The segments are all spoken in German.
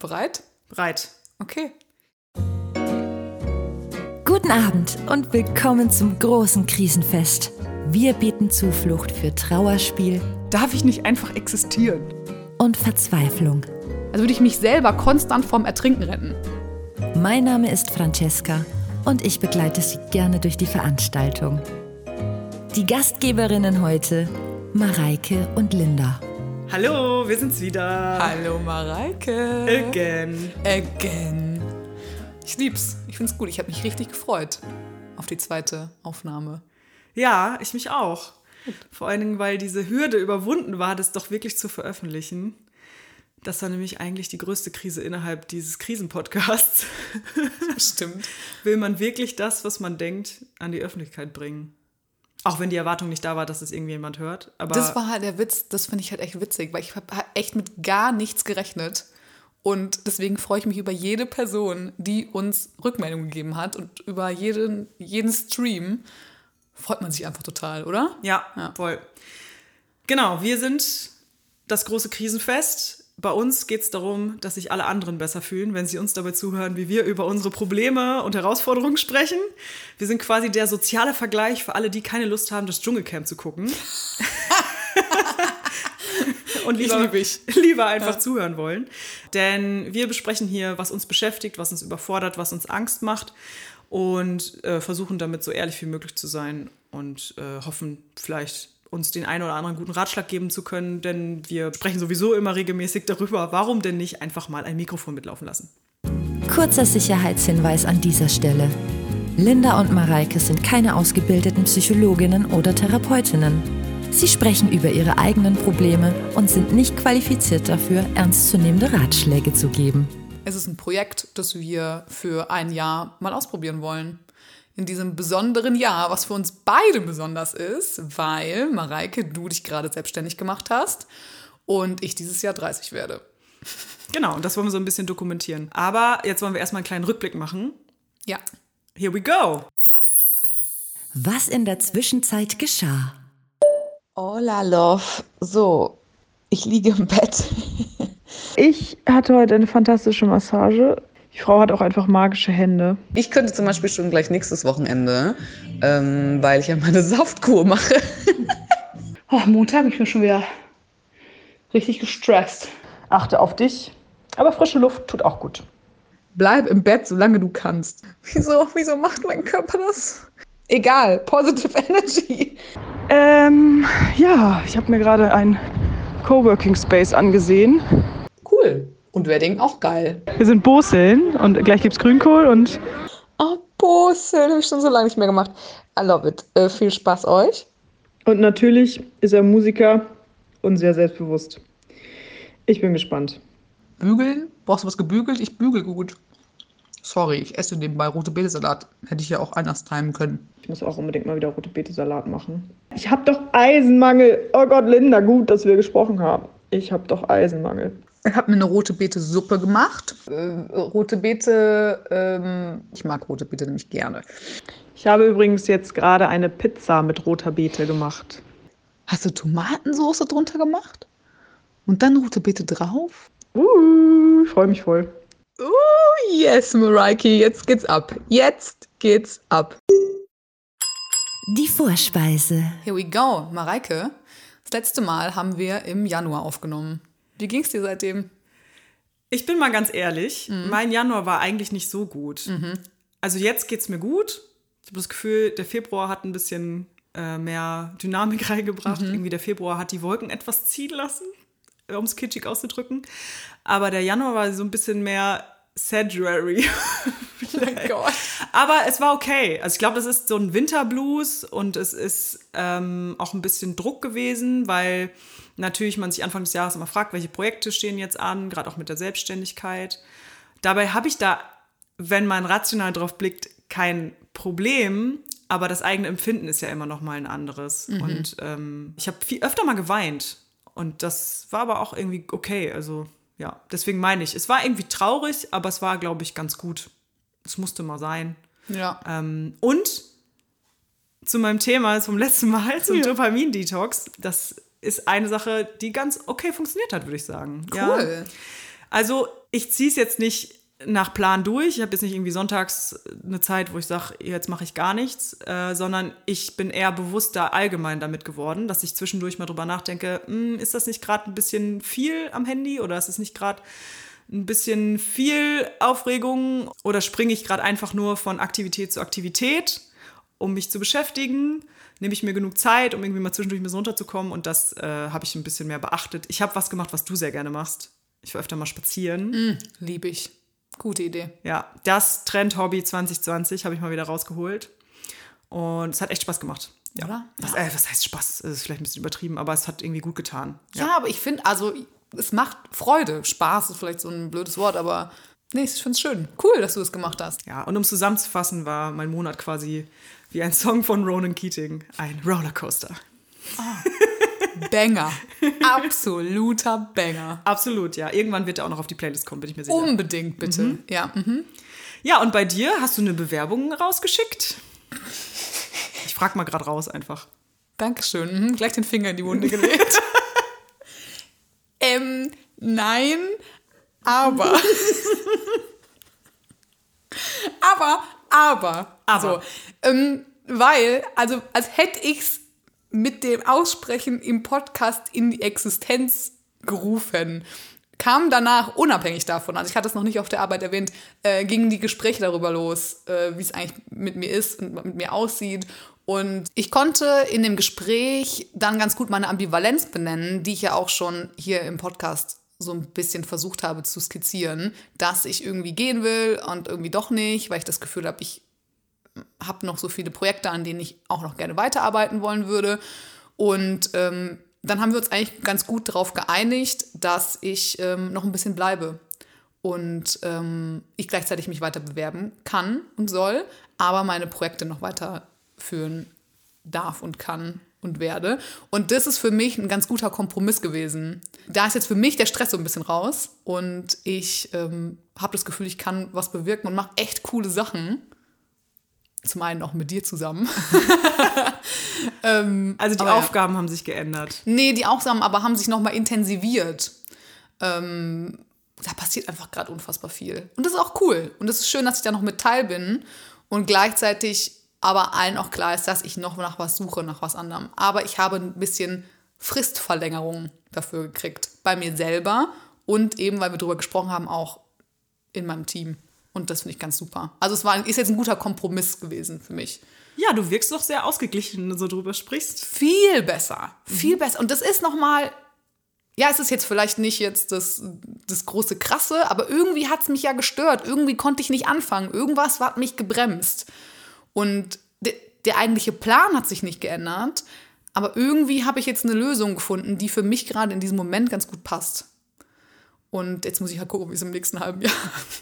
Bereit? Bereit. Okay. Guten Abend und willkommen zum großen Krisenfest. Wir bieten Zuflucht für Trauerspiel Darf ich nicht einfach existieren? und Verzweiflung. Also würde ich mich selber konstant vom Ertrinken retten. Mein Name ist Francesca und ich begleite Sie gerne durch die Veranstaltung. Die Gastgeberinnen heute Mareike und Linda. Hallo, wir sind's wieder. Hallo Mareike. Again. Again. Ich lieb's. Ich find's gut. Ich habe mich richtig gefreut auf die zweite Aufnahme. Ja, ich mich auch. Vor allen Dingen, weil diese Hürde überwunden war, das doch wirklich zu veröffentlichen. Das war nämlich eigentlich die größte Krise innerhalb dieses Krisenpodcasts. Stimmt. Will man wirklich das, was man denkt, an die Öffentlichkeit bringen? Auch wenn die Erwartung nicht da war, dass es irgendjemand hört. Aber Das war halt der Witz, das finde ich halt echt witzig, weil ich habe echt mit gar nichts gerechnet. Und deswegen freue ich mich über jede Person, die uns Rückmeldung gegeben hat und über jeden, jeden Stream freut man sich einfach total, oder? Ja, Ja. voll. Genau, wir sind das große Krisenfest. Bei uns geht es darum, dass sich alle anderen besser fühlen, wenn sie uns dabei zuhören, wie wir über unsere Probleme und Herausforderungen sprechen. Wir sind quasi der soziale Vergleich für alle, die keine Lust haben, das Dschungelcamp zu gucken. und lieber, liebe ich. lieber einfach zuhören wollen. Denn wir besprechen hier, was uns beschäftigt, was uns überfordert, was uns Angst macht und äh, versuchen damit so ehrlich wie möglich zu sein und äh, hoffen vielleicht uns den einen oder anderen guten Ratschlag geben zu können, denn wir sprechen sowieso immer regelmäßig darüber, warum denn nicht einfach mal ein Mikrofon mitlaufen lassen. Kurzer Sicherheitshinweis an dieser Stelle. Linda und Mareike sind keine ausgebildeten Psychologinnen oder Therapeutinnen. Sie sprechen über ihre eigenen Probleme und sind nicht qualifiziert dafür, ernstzunehmende Ratschläge zu geben. Es ist ein Projekt, das wir für ein Jahr mal ausprobieren wollen. In diesem besonderen Jahr, was für uns beide besonders ist, weil, Mareike, du dich gerade selbstständig gemacht hast und ich dieses Jahr 30 werde. Genau, und das wollen wir so ein bisschen dokumentieren. Aber jetzt wollen wir erstmal einen kleinen Rückblick machen. Ja. Here we go. Was in der Zwischenzeit geschah. Hola, Love. So, ich liege im Bett. Ich hatte heute eine fantastische Massage. Die Frau hat auch einfach magische Hände. Ich könnte zum Beispiel schon gleich nächstes Wochenende, ähm, weil ich ja meine Saftkur mache. Oh, Montag bin ich mir schon wieder richtig gestresst. Achte auf dich. Aber frische Luft tut auch gut. Bleib im Bett, solange du kannst. Wieso, wieso macht mein Körper das? Egal, positive energy. Ähm, ja, ich habe mir gerade einen Coworking Space angesehen. Cool. Und Wedding auch geil. Wir sind Boseln und gleich gibt's Grünkohl und Oh, Boseln, habe ich schon so lange nicht mehr gemacht. I love it. Äh, viel Spaß euch. und natürlich ist er Musiker und sehr selbstbewusst. Ich bin gespannt. Bügeln? Brauchst du was gebügelt? Ich bügel gut. Sorry, ich esse nebenbei rote Betesalat. Hätte ich ja auch anders timen können. Ich muss auch unbedingt mal wieder rote Beete Salat machen. Ich habe doch Eisenmangel. Oh Gott, Linda, gut, dass wir gesprochen haben. Ich habe doch Eisenmangel. Ich habe mir eine rote Beete-Suppe gemacht. Äh, rote Beete, ähm, ich mag rote Beete nämlich gerne. Ich habe übrigens jetzt gerade eine Pizza mit roter Beete gemacht. Hast du Tomatensoße drunter gemacht? Und dann rote Beete drauf? Uh, ich freue mich voll. Oh, yes, Mareike, jetzt geht's ab. Jetzt geht's ab. Die Vorspeise. Here we go. Mareike, das letzte Mal haben wir im Januar aufgenommen. Wie ging's dir seitdem? Ich bin mal ganz ehrlich, mein Januar war eigentlich nicht so gut. Also jetzt geht's mir gut. Ich habe das Gefühl, der Februar hat ein bisschen äh, mehr Dynamik reingebracht. Irgendwie der Februar hat die Wolken etwas ziehen lassen, um es kitschig auszudrücken. Aber der Januar war so ein bisschen mehr Saduary. Oh mein Gott. Aber es war okay. Also ich glaube, das ist so ein Winterblues und es ist ähm, auch ein bisschen Druck gewesen, weil natürlich man sich Anfang des Jahres immer fragt, welche Projekte stehen jetzt an, gerade auch mit der Selbstständigkeit. Dabei habe ich da, wenn man rational drauf blickt, kein Problem, aber das eigene Empfinden ist ja immer noch mal ein anderes. Und ähm, ich habe viel öfter mal geweint und das war aber auch irgendwie okay. Also ja, deswegen meine ich, es war irgendwie traurig, aber es war, glaube ich, ganz gut. Es musste mal sein. Ja. Ähm, und zu meinem Thema zum letzten Mal, zum Dopamin-Detox, das ist eine Sache, die ganz okay funktioniert hat, würde ich sagen. Ja. Cool. Also ich ziehe es jetzt nicht nach Plan durch. Ich habe jetzt nicht irgendwie sonntags eine Zeit, wo ich sage, jetzt mache ich gar nichts, äh, sondern ich bin eher bewusster allgemein damit geworden, dass ich zwischendurch mal drüber nachdenke, hm, ist das nicht gerade ein bisschen viel am Handy oder ist es nicht gerade ein bisschen viel Aufregung oder springe ich gerade einfach nur von Aktivität zu Aktivität, um mich zu beschäftigen? Nehme ich mir genug Zeit, um irgendwie mal zwischendurch ein bisschen runterzukommen und das äh, habe ich ein bisschen mehr beachtet. Ich habe was gemacht, was du sehr gerne machst. Ich war öfter mal spazieren. Liebe ich. Gute Idee. Ja, das Trend-Hobby 2020 habe ich mal wieder rausgeholt. Und es hat echt Spaß gemacht. Ja. Oder? Was, äh, was heißt Spaß? Das ist vielleicht ein bisschen übertrieben, aber es hat irgendwie gut getan. Ja, aber ich finde, also es macht Freude. Spaß ist vielleicht so ein blödes Wort, aber nee, ich finde es schön. Cool, dass du das gemacht hast. Ja, und um es zusammenzufassen, war mein Monat quasi wie ein Song von Ronan Keating, ein Rollercoaster. Banger. Absoluter Banger. Absolut, ja. Irgendwann wird er auch noch auf die Playlist kommen, bin ich mir sicher. Unbedingt, bitte. Ja. mhm. Ja, und bei dir hast du eine Bewerbung rausgeschickt? Ich frag mal gerade raus einfach. Dankeschön. Mhm. Gleich den Finger in die Wunde gelegt. ähm, nein, aber. aber, aber. Aber. So, ähm, weil, also, als hätte ich's mit dem Aussprechen im Podcast in die Existenz gerufen. Kam danach, unabhängig davon, also ich hatte es noch nicht auf der Arbeit erwähnt, äh, gingen die Gespräche darüber los, äh, wie es eigentlich mit mir ist und mit mir aussieht. Und ich konnte in dem Gespräch dann ganz gut meine Ambivalenz benennen, die ich ja auch schon hier im Podcast so ein bisschen versucht habe zu skizzieren, dass ich irgendwie gehen will und irgendwie doch nicht, weil ich das Gefühl habe, ich habe noch so viele Projekte, an denen ich auch noch gerne weiterarbeiten wollen würde. Und ähm, dann haben wir uns eigentlich ganz gut darauf geeinigt, dass ich ähm, noch ein bisschen bleibe und ähm, ich gleichzeitig mich weiter bewerben kann und soll, aber meine Projekte noch weiterführen darf und kann und werde. Und das ist für mich ein ganz guter Kompromiss gewesen. Da ist jetzt für mich der Stress so ein bisschen raus und ich ähm, habe das Gefühl, ich kann was bewirken und mache echt coole Sachen. Zum einen auch mit dir zusammen. Also die Aber ja. Aufgaben haben sich geändert. Nee, die Aufgaben aber haben sich nochmal intensiviert. Ähm, da passiert einfach gerade unfassbar viel. Und das ist auch cool. Und es ist schön, dass ich da noch mit teil bin und gleichzeitig aber allen auch klar ist, dass ich noch nach was suche, nach was anderem. Aber ich habe ein bisschen Fristverlängerung dafür gekriegt. Bei mir selber und eben, weil wir darüber gesprochen haben, auch in meinem Team. Und das finde ich ganz super. Also es war, ist jetzt ein guter Kompromiss gewesen für mich. Ja, du wirkst doch sehr ausgeglichen, wenn du so drüber sprichst. Viel besser. Viel besser. Und das ist nochmal, ja, es ist jetzt vielleicht nicht jetzt das, das große Krasse, aber irgendwie hat es mich ja gestört. Irgendwie konnte ich nicht anfangen. Irgendwas hat mich gebremst. Und de, der eigentliche Plan hat sich nicht geändert, aber irgendwie habe ich jetzt eine Lösung gefunden, die für mich gerade in diesem Moment ganz gut passt. Und jetzt muss ich halt gucken, wie es im nächsten halben Jahr,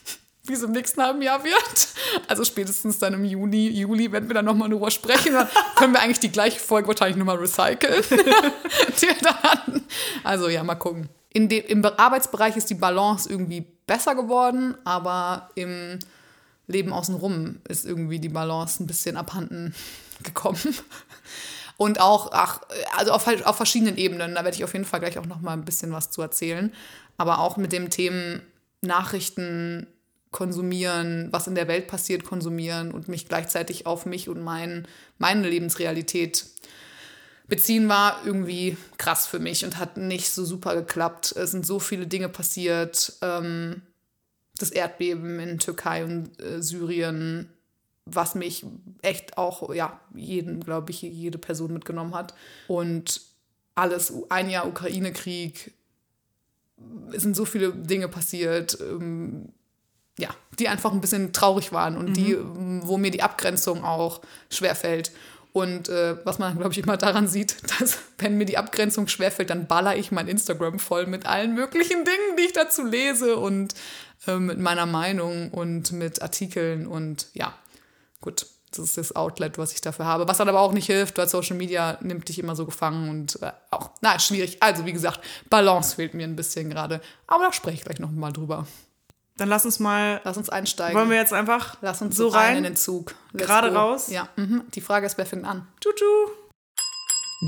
wie es im nächsten halben Jahr wird. Also spätestens dann im Juni, Juli, wenn wir dann nochmal drüber sprechen, dann können wir eigentlich die gleiche Folge wahrscheinlich nochmal recyceln. die wir da hatten. Also ja, mal gucken. Dem, Im Arbeitsbereich ist die Balance irgendwie besser geworden, aber im Leben außenrum ist irgendwie die Balance ein bisschen abhanden gekommen. Und auch, ach, also auf, auf verschiedenen Ebenen, da werde ich auf jeden Fall gleich auch noch mal ein bisschen was zu erzählen. Aber auch mit dem Themen Nachrichten konsumieren, was in der Welt passiert, konsumieren und mich gleichzeitig auf mich und mein, meine Lebensrealität beziehen war irgendwie krass für mich und hat nicht so super geklappt. Es sind so viele Dinge passiert. Ähm, das Erdbeben in Türkei und äh, Syrien, was mich echt auch, ja, jeden, glaube ich, jede Person mitgenommen hat. Und alles, ein Jahr Ukraine-Krieg, es sind so viele Dinge passiert, ähm, ja, die einfach ein bisschen traurig waren und die, wo mir die Abgrenzung auch schwerfällt. Und äh, was man, glaube ich, immer daran sieht, dass wenn mir die Abgrenzung schwerfällt, dann baller ich mein Instagram voll mit allen möglichen Dingen, die ich dazu lese und äh, mit meiner Meinung und mit Artikeln und ja, gut. Das ist das Outlet, was ich dafür habe. Was dann aber auch nicht hilft, weil Social Media nimmt dich immer so gefangen und äh, auch, na, schwierig. Also, wie gesagt, Balance fehlt mir ein bisschen gerade. Aber da spreche ich gleich noch mal drüber. Dann lass uns mal. Lass uns einsteigen. Wollen wir jetzt einfach Lass uns so so rein, rein? in den Zug. Let's Gerade go. raus? Ja. Mhm. Die Frage ist, wer fängt an? Tutu.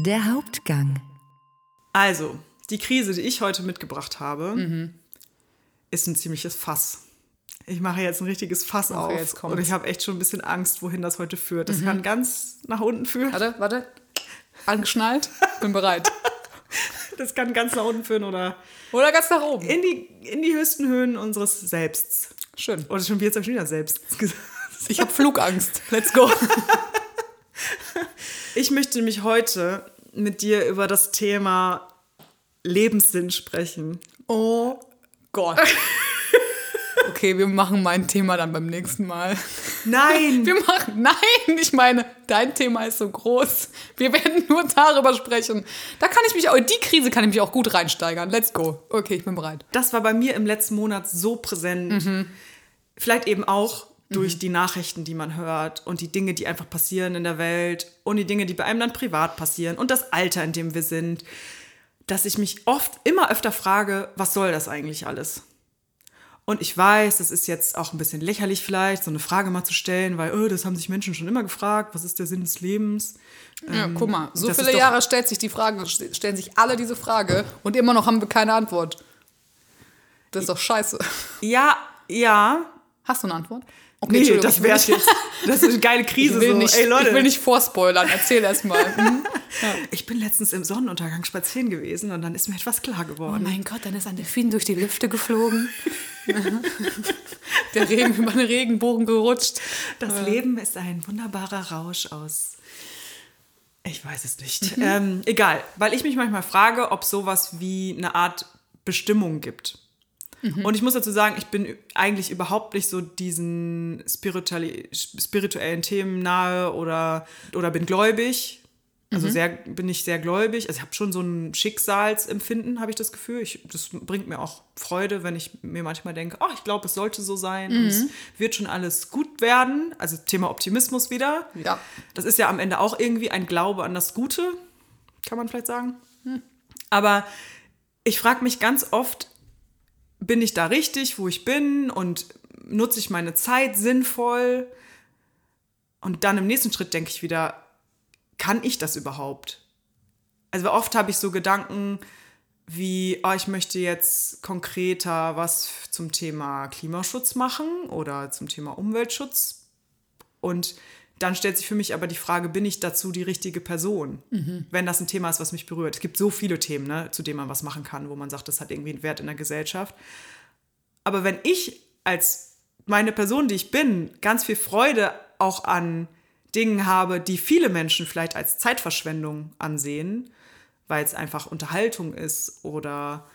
Der Hauptgang. Also, die Krise, die ich heute mitgebracht habe, ist ein ziemliches Fass. Ich mache jetzt ein richtiges Fass auf. jetzt und ich habe echt schon ein bisschen Angst, wohin das heute führt. Das kann ganz nach unten führen. Warte, warte. Angeschnallt. Bin bereit. Das kann ganz nach unten führen oder Oder ganz nach oben. in die, in die höchsten Höhen unseres Selbsts. Schön. Oder schon jetzt habe ich wieder selbst gesagt. Ich habe Flugangst. Let's go. Ich möchte mich heute mit dir über das Thema Lebenssinn sprechen. Oh Gott. Okay, wir machen mein Thema dann beim nächsten Mal. Nein! Wir machen, nein, ich meine, dein Thema ist so groß. Wir werden nur darüber sprechen. Da kann ich mich auch, in die Krise kann ich mich auch gut reinsteigern. Let's go. Okay, ich bin bereit. das war bei mir im letzten Monat so präsent. Vielleicht eben auch durch die Nachrichten, die man hört und die Dinge, die einfach passieren in der Welt und die Dinge, die bei einem dann privat passieren und das Alter, in dem wir sind, dass ich mich oft immer öfter frage, was soll das eigentlich alles? Und ich weiß, das ist jetzt auch ein bisschen lächerlich vielleicht, so eine Frage mal zu stellen, weil oh, das haben sich Menschen schon immer gefragt, was ist der Sinn des Lebens? Ja, guck mal, so viele Jahre stellt sich die Frage, st- stellen sich alle diese Frage und immer noch haben wir keine Antwort. Das ist doch scheiße. Ja, ja. Hast du eine Antwort? Okay, Nee, das wäre jetzt. Das ist eine geile Krise. Ich will, so. nicht, Ey, Leute, ich will nicht vorspoilern. Erzähl erst mal. Hm? Ich bin letztens im Sonnenuntergang spazieren gewesen und dann ist mir etwas klar Oh geworden. mein Gott, dann ist ein Delfin durch die Lüfte geflogen. Der Regen über den Regenbogen gerutscht. das Leben ist ein wunderbarer Rausch aus. Ich weiß es nicht. Mhm. Ähm, egal, weil ich mich manchmal frage, ob sowas wie eine Art Bestimmung gibt. Mhm. Und ich muss dazu sagen, ich bin eigentlich überhaupt nicht so diesen spirituellen Themen nahe oder, oder bin gläubig. Also Mhm. sehr, bin ich sehr gläubig. Also ich habe schon so ein Schicksalsempfinden, habe ich das Gefühl. Ich, das bringt mir auch Freude, wenn ich mir manchmal denke, oh, ich glaube, es sollte so sein und es wird schon alles gut werden. Also Thema Optimismus wieder. Ja. Das ist ja am Ende auch irgendwie ein Glaube an das Gute, kann man vielleicht sagen. Aber ich frage mich ganz oft, bin ich da richtig, wo ich bin und nutze ich meine Zeit sinnvoll? Und dann im nächsten Schritt denke ich wieder, kann ich das überhaupt? Also oft habe ich so Gedanken wie, oh, ich möchte jetzt konkreter was zum Thema Klimaschutz machen oder zum Thema Umweltschutz. Und dann stellt sich für mich aber die Frage, bin ich dazu die richtige Person? Wenn das ein Thema ist, was mich berührt. Es gibt so viele Themen, ne, zu denen man was machen kann, wo man sagt, das hat irgendwie einen Wert in der Gesellschaft. Aber wenn ich als meine Person, die ich bin, ganz viel Freude auch an Dingen habe, die viele Menschen vielleicht als Zeitverschwendung ansehen, weil es einfach Unterhaltung ist oder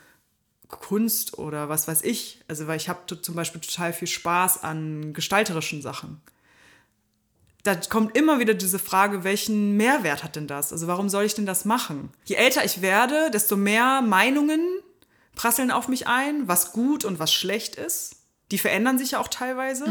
Kunst oder was weiß ich. Also weil ich habe zum Beispiel total viel Spaß an gestalterischen Sachen. Da kommt immer wieder diese Frage, welchen Mehrwert hat denn das? Also warum soll ich denn das machen? Je älter ich werde, desto mehr Meinungen prasseln auf mich ein, was gut und was schlecht ist. Die verändern sich ja auch teilweise,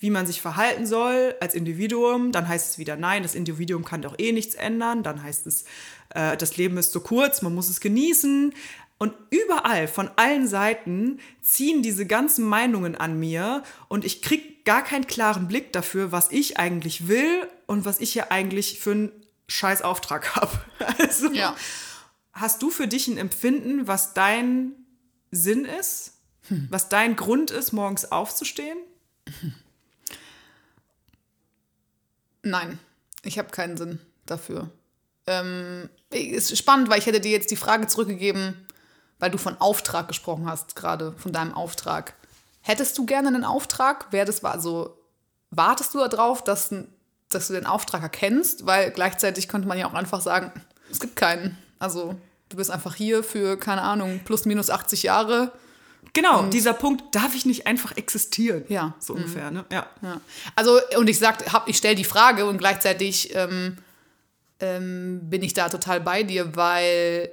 wie man sich verhalten soll als Individuum. Dann heißt es wieder, nein, das Individuum kann doch eh nichts ändern. Dann heißt es, äh, das Leben ist so kurz, man muss es genießen. Und überall, von allen Seiten, ziehen diese ganzen Meinungen an mir und ich kriege gar keinen klaren Blick dafür, was ich eigentlich will und was ich hier eigentlich für einen scheiß Auftrag habe. Also, Ja. Hast du für dich ein Empfinden, was dein Sinn ist? Was dein Grund ist, morgens aufzustehen? Nein, ich habe keinen Sinn dafür. Ähm, ist spannend, weil ich hätte dir jetzt die Frage zurückgegeben, weil du von Auftrag gesprochen hast, gerade von deinem Auftrag. Hättest du gerne einen Auftrag? Wäre das war so, wartest du darauf, dass, dass du den Auftrag erkennst? Weil gleichzeitig könnte man ja auch einfach sagen, es gibt keinen. Also du bist einfach hier für, keine Ahnung, plus minus 80 Jahre. Genau, dieser Punkt, darf ich nicht einfach existieren? Ja. So ungefähr, ne? Ja. Ja. Also, und ich sag, hab, ich stelle die Frage und gleichzeitig ähm, ähm, bin ich da total bei dir, weil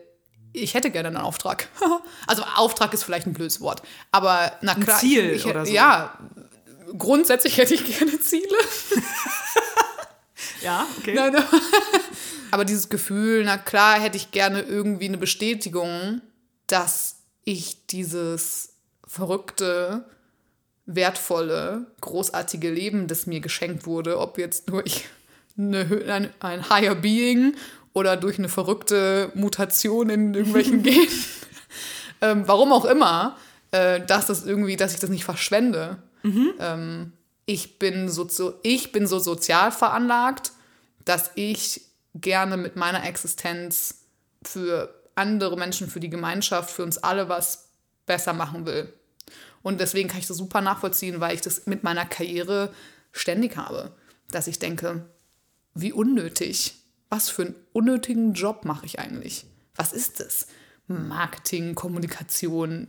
ich hätte gerne einen Auftrag. also Auftrag ist vielleicht ein blödes Wort, aber na klar. Ziel ich, ich, oder so. Ja, grundsätzlich hätte ich gerne Ziele. Ja, okay. Nein, aber- aber dieses Gefühl, na klar, hätte ich gerne irgendwie eine Bestätigung, dass ich dieses verrückte, wertvolle, großartige Leben, das mir geschenkt wurde, ob jetzt durch eine, Hö- ein, ein Higher Being oder durch eine verrückte Mutation in irgendwelchen Genen, ähm, warum auch immer, äh, dass das irgendwie, dass ich das nicht verschwende. Ähm, ich, bin so, so, ich bin so sozial veranlagt, dass ich gerne mit meiner Existenz für andere Menschen, für die Gemeinschaft, für uns alle was besser machen will. Und deswegen kann ich das super nachvollziehen, weil ich das mit meiner Karriere ständig habe. Dass ich denke, wie unnötig. Was für einen unnötigen Job mache ich eigentlich? Was ist das? Marketing, Kommunikation,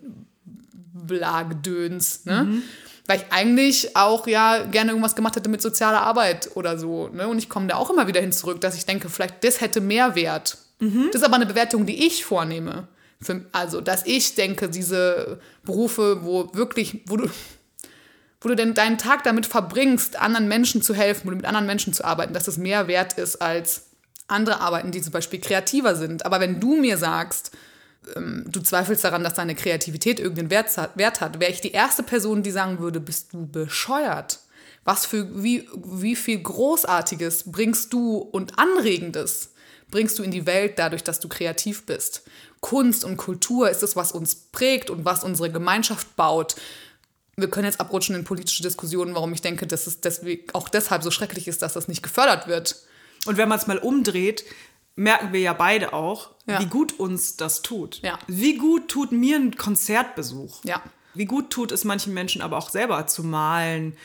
Blagedöns, ne? Weil ich eigentlich auch ja gerne irgendwas gemacht hätte mit sozialer Arbeit oder so. Ne? Und ich komme da auch immer wieder hin zurück, dass ich denke, vielleicht das hätte mehr Wert. Das ist aber eine Bewertung, die ich vornehme. Für, also, dass ich denke, diese Berufe, wo wirklich, wo du, wo du denn deinen Tag damit verbringst, anderen Menschen zu helfen oder mit anderen Menschen zu arbeiten, dass das mehr wert ist als andere Arbeiten, die zum Beispiel kreativer sind. Aber wenn du mir sagst, ähm, du zweifelst daran, dass deine Kreativität irgendeinen Wert hat, Wert hat wäre ich die erste Person, die sagen würde, bist du bescheuert? Was für, wie, wie viel Großartiges bringst du und Anregendes bringst du in die Welt dadurch, dass du kreativ bist? Kunst und Kultur ist es, was uns prägt und was unsere Gemeinschaft baut. Wir können jetzt abrutschen in politische Diskussionen, warum ich denke, dass es deswegen auch deshalb so schrecklich ist, dass das nicht gefördert wird. Und wenn man es mal umdreht, merken wir ja beide auch, Ja. wie gut uns das tut. Ja. Wie gut tut mir ein Konzertbesuch. Ja. Wie gut tut es manchen Menschen aber auch selber zu malen,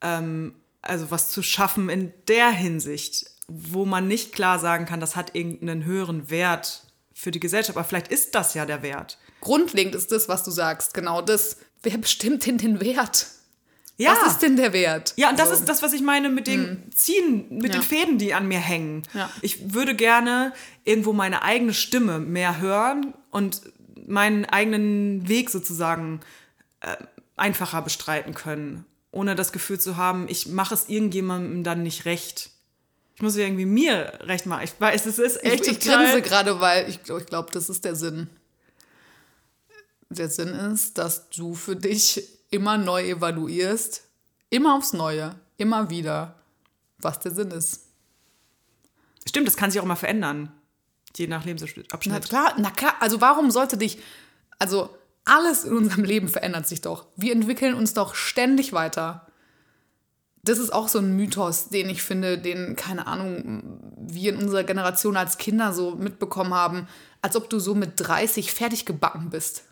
ähm, also was zu schaffen in der Hinsicht, wo man nicht klar sagen kann, das hat irgendeinen höheren Wert für die Gesellschaft. Aber vielleicht ist das ja der Wert. Grundlegend ist das, was du sagst, genau das. Wer bestimmt denn den Wert? Ja. Was ist denn der Wert? Ja, und das So. ist das, was ich meine mit dem Ziehen, mit Ja. den Fäden, die an mir hängen. Ja. Ich würde gerne irgendwo meine eigene Stimme mehr hören und meinen eigenen Weg sozusagen äh, einfacher bestreiten können, ohne das Gefühl zu haben, ich mache es irgendjemandem dann nicht recht. Ich muss irgendwie mir recht machen. Ich weiß, es ist echt Ich, ich grinse gerade, weil ich glaube, ich glaub, das ist der Sinn. Der Sinn ist, dass du für dich immer neu evaluierst, immer aufs Neue, immer wieder, was der Sinn ist. Stimmt, das kann sich auch immer verändern, je nach Na Lebensabschnitt. klar, na klar, also warum sollte dich, also alles in unserem Leben verändert sich doch. Wir entwickeln uns doch ständig weiter. Das ist auch so ein Mythos, den ich finde, den, keine Ahnung, wir in unserer Generation als Kinder so mitbekommen haben, als ob du so mit 30 fertig gebacken bist.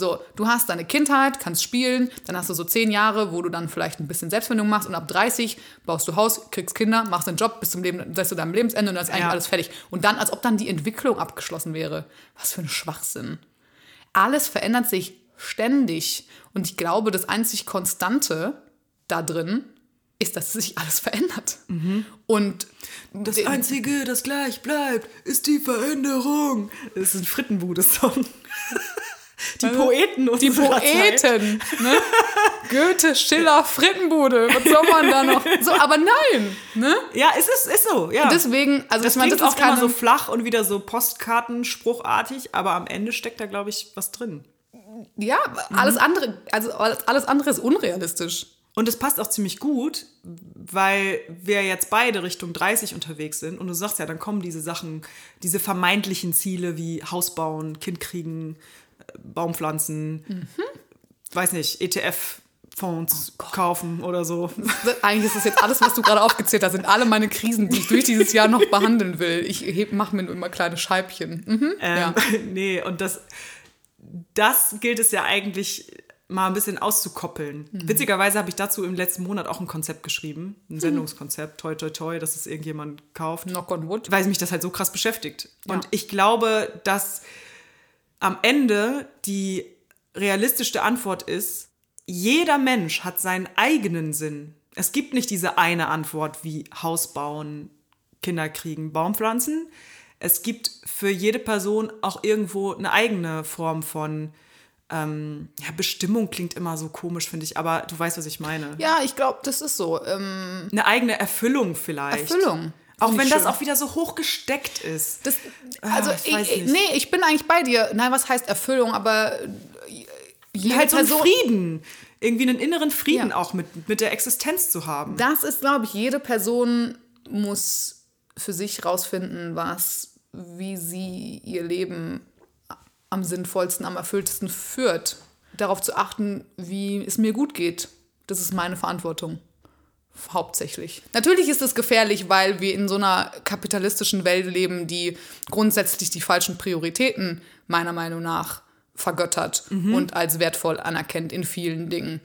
So, du hast deine Kindheit, kannst spielen, dann hast du so zehn Jahre, wo du dann vielleicht ein bisschen Selbstfindung machst und ab 30 baust du Haus, kriegst Kinder, machst einen Job bis zum Leben, bis zu deinem Lebensende und dann ist eigentlich Ja. alles fertig. Und dann, als ob dann die Entwicklung abgeschlossen wäre. Was für ein Schwachsinn. Alles verändert sich ständig. Und ich glaube, das einzig Konstante da drin ist, dass sich alles verändert. Und Das Einzige, das gleich bleibt, ist die Veränderung. Das ist ein Frittenbude-Song. Die Poeten die unserer Zeit. Poeten, ne? Goethe, Schiller, Frittenbude, was soll man da noch? So, aber nein, ne? Ja, es ist, ist so, ja. Deswegen, also das ich meine, das ist auch immer so flach und wieder so Postkartenspruchartig, aber am Ende steckt da, glaube ich, was drin. ja, alles andere, also alles andere ist unrealistisch. Und es passt auch ziemlich gut, weil wir jetzt beide Richtung 30 unterwegs sind. Und du sagst ja, dann kommen diese Sachen, diese vermeintlichen Ziele wie Haus bauen, Kind kriegen, Baumpflanzen, Mhm. weiß nicht, ETF-Fonds kaufen oder so. Eigentlich ist das jetzt alles, was du gerade aufgezählt hast, sind alle meine Krisen, die ich durch dieses Jahr noch behandeln will. Ich mache mir nur immer kleine Scheibchen. Mhm, ja. Ähm, nee, und das, das gilt es ja eigentlich mal ein bisschen auszukoppeln. Mhm. Witzigerweise habe ich dazu im letzten Monat auch ein Konzept geschrieben, ein Sendungskonzept, toi toi toi, dass es irgendjemand kauft. Knock on wood. weil mich das halt so krass beschäftigt. Ja. Und ich glaube, dass am Ende die realistischste Antwort ist, jeder Mensch hat seinen eigenen Sinn. Es gibt nicht diese eine Antwort wie Haus bauen, Kinder kriegen, Baumpflanzen. Es gibt für jede Person auch irgendwo eine eigene Form von ähm, ja, Bestimmung klingt immer so komisch, finde ich, aber du weißt, was ich meine. Ja, ich glaube, das ist so. Ähm, Eine eigene Erfüllung vielleicht. Erfüllung. Auch wenn ich das schön. auch wieder so hoch gesteckt ist. Das, Ah, also, ich weiß ich, nicht. nee, ich bin eigentlich bei dir. Nein, was heißt Erfüllung? Aber jede halt so einen Person, Frieden. Irgendwie einen inneren Frieden Ja. auch mit, mit der Existenz zu haben. das ist, glaube ich, jede Person muss für sich rausfinden, was, wie sie ihr Leben am sinnvollsten, am erfülltesten führt. darauf zu achten, wie es mir gut geht. Das ist meine Verantwortung. Hauptsächlich. Natürlich ist es gefährlich, weil wir in so einer kapitalistischen Welt leben, die grundsätzlich die falschen Prioritäten meiner Meinung nach vergöttert und als wertvoll anerkennt in vielen Dingen.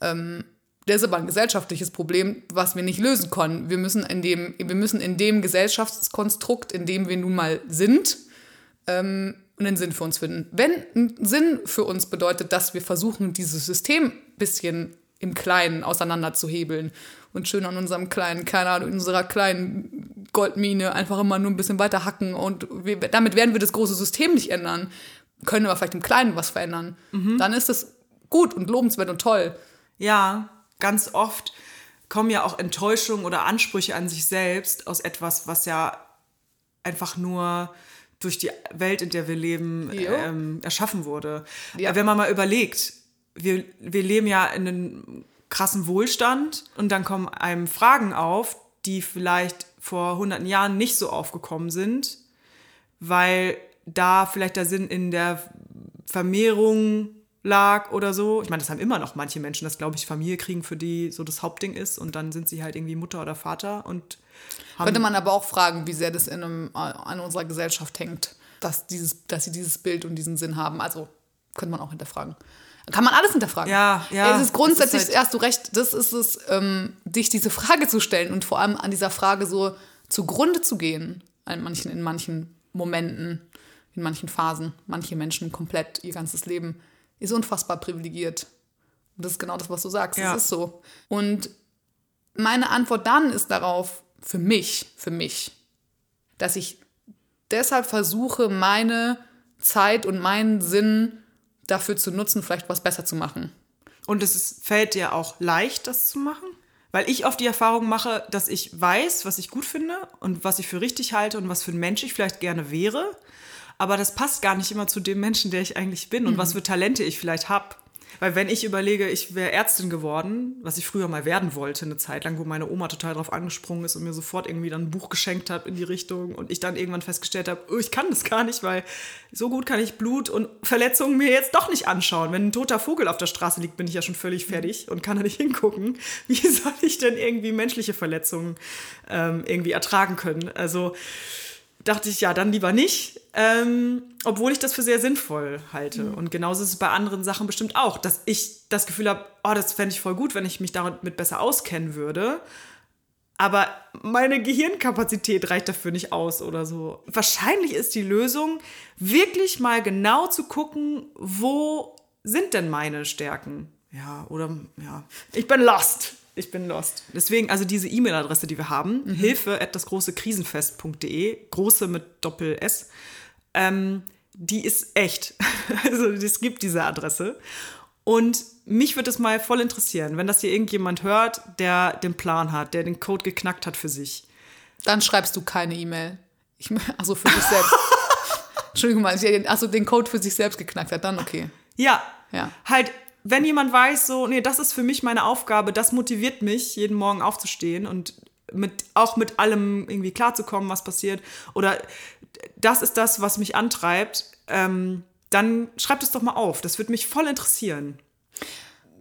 Ähm, das ist aber ein gesellschaftliches Problem, was wir nicht lösen können. Wir müssen in dem, wir müssen in dem Gesellschaftskonstrukt, in dem wir nun mal sind, ähm, einen Sinn für uns finden. Wenn ein Sinn für uns bedeutet, dass wir versuchen, dieses System ein bisschen im Kleinen auseinanderzuhebeln und schön an unserem kleinen, keine Ahnung, unserer kleinen Goldmine einfach immer nur ein bisschen weiter hacken und wir, damit werden wir das große System nicht ändern, können aber vielleicht im Kleinen was verändern. Dann ist das gut und lobenswert und toll. Ja, ganz oft kommen ja auch Enttäuschungen oder Ansprüche an sich selbst aus etwas, was ja einfach nur durch die Welt, in der wir leben, ähm, erschaffen wurde. Ja. Wenn man mal überlegt, wir, wir leben ja in einem krassen Wohlstand und dann kommen einem Fragen auf, die vielleicht vor hunderten Jahren nicht so aufgekommen sind, weil da vielleicht der Sinn in der Vermehrung lag oder so. Ich meine, das haben immer noch manche Menschen, dass, glaube ich, Familie kriegen, für die so das Hauptding ist und dann sind sie halt irgendwie Mutter oder Vater und haben Könnte man aber auch fragen, wie sehr das in einem, äh, an unserer Gesellschaft hängt, dass, dieses, dass sie dieses Bild und diesen Sinn haben. Also könnte man auch hinterfragen. Kann man alles hinterfragen. Ja, ja. Es ist grundsätzlich, ist halt- hast du recht, das ist es, ähm, dich diese Frage zu stellen und vor allem an dieser Frage so zugrunde zu gehen, in manchen, in manchen Momenten, in manchen Phasen. Manche Menschen komplett ihr ganzes Leben ist unfassbar privilegiert. Und das ist genau das, was du sagst. Ja. Es ist so. Und meine Antwort dann ist darauf, für mich, für mich, dass ich deshalb versuche, meine Zeit und meinen Sinn dafür zu nutzen, vielleicht was besser zu machen. Und es ist, fällt dir auch leicht, das zu machen? Weil ich oft die Erfahrung mache, dass ich weiß, was ich gut finde und was ich für richtig halte und was für ein Mensch ich vielleicht gerne wäre. Aber das passt gar nicht immer zu dem Menschen, der ich eigentlich bin und was für Talente ich vielleicht habe. Weil wenn ich überlege, ich wäre Ärztin geworden, was ich früher mal werden wollte, eine Zeit lang, wo meine Oma total drauf angesprungen ist und mir sofort irgendwie dann ein Buch geschenkt hat in die Richtung und ich dann irgendwann festgestellt habe, oh, ich kann das gar nicht, weil so gut kann ich Blut und Verletzungen mir jetzt doch nicht anschauen. Wenn ein toter Vogel auf der Straße liegt, bin ich ja schon völlig fertig und kann da nicht hingucken. Wie soll ich denn irgendwie menschliche Verletzungen ähm, irgendwie ertragen können? Also dachte ich, ja, dann lieber nicht, ähm, obwohl ich das für sehr sinnvoll halte. Und genauso ist es bei anderen Sachen bestimmt auch, dass ich das Gefühl habe, oh, das fände ich voll gut, wenn ich mich damit besser auskennen würde. Aber meine Gehirnkapazität reicht dafür nicht aus oder so. Wahrscheinlich ist die Lösung, wirklich mal genau zu gucken, wo sind denn meine Stärken? Ja, oder ja. Ich bin lost. Ich bin lost. Deswegen, also diese E-Mail-Adresse, die wir haben, hilfe at das große krisenfest.de, große mit Doppel S, ähm, die ist echt. Also es gibt diese Adresse. Und mich würde es mal voll interessieren, wenn das hier irgendjemand hört, der den Plan hat, der den Code geknackt hat für sich. Dann schreibst du keine E-Mail. Also für dich selbst. Entschuldigung mal, also den Code für sich selbst geknackt hat, dann okay. Ja, Ja. halt, wenn jemand weiß, so, nee, das ist für mich meine Aufgabe, das motiviert mich, jeden Morgen aufzustehen und mit, auch mit allem irgendwie klarzukommen, was passiert, oder das ist das, was mich antreibt, ähm, dann schreibt es doch mal auf. Das würde mich voll interessieren.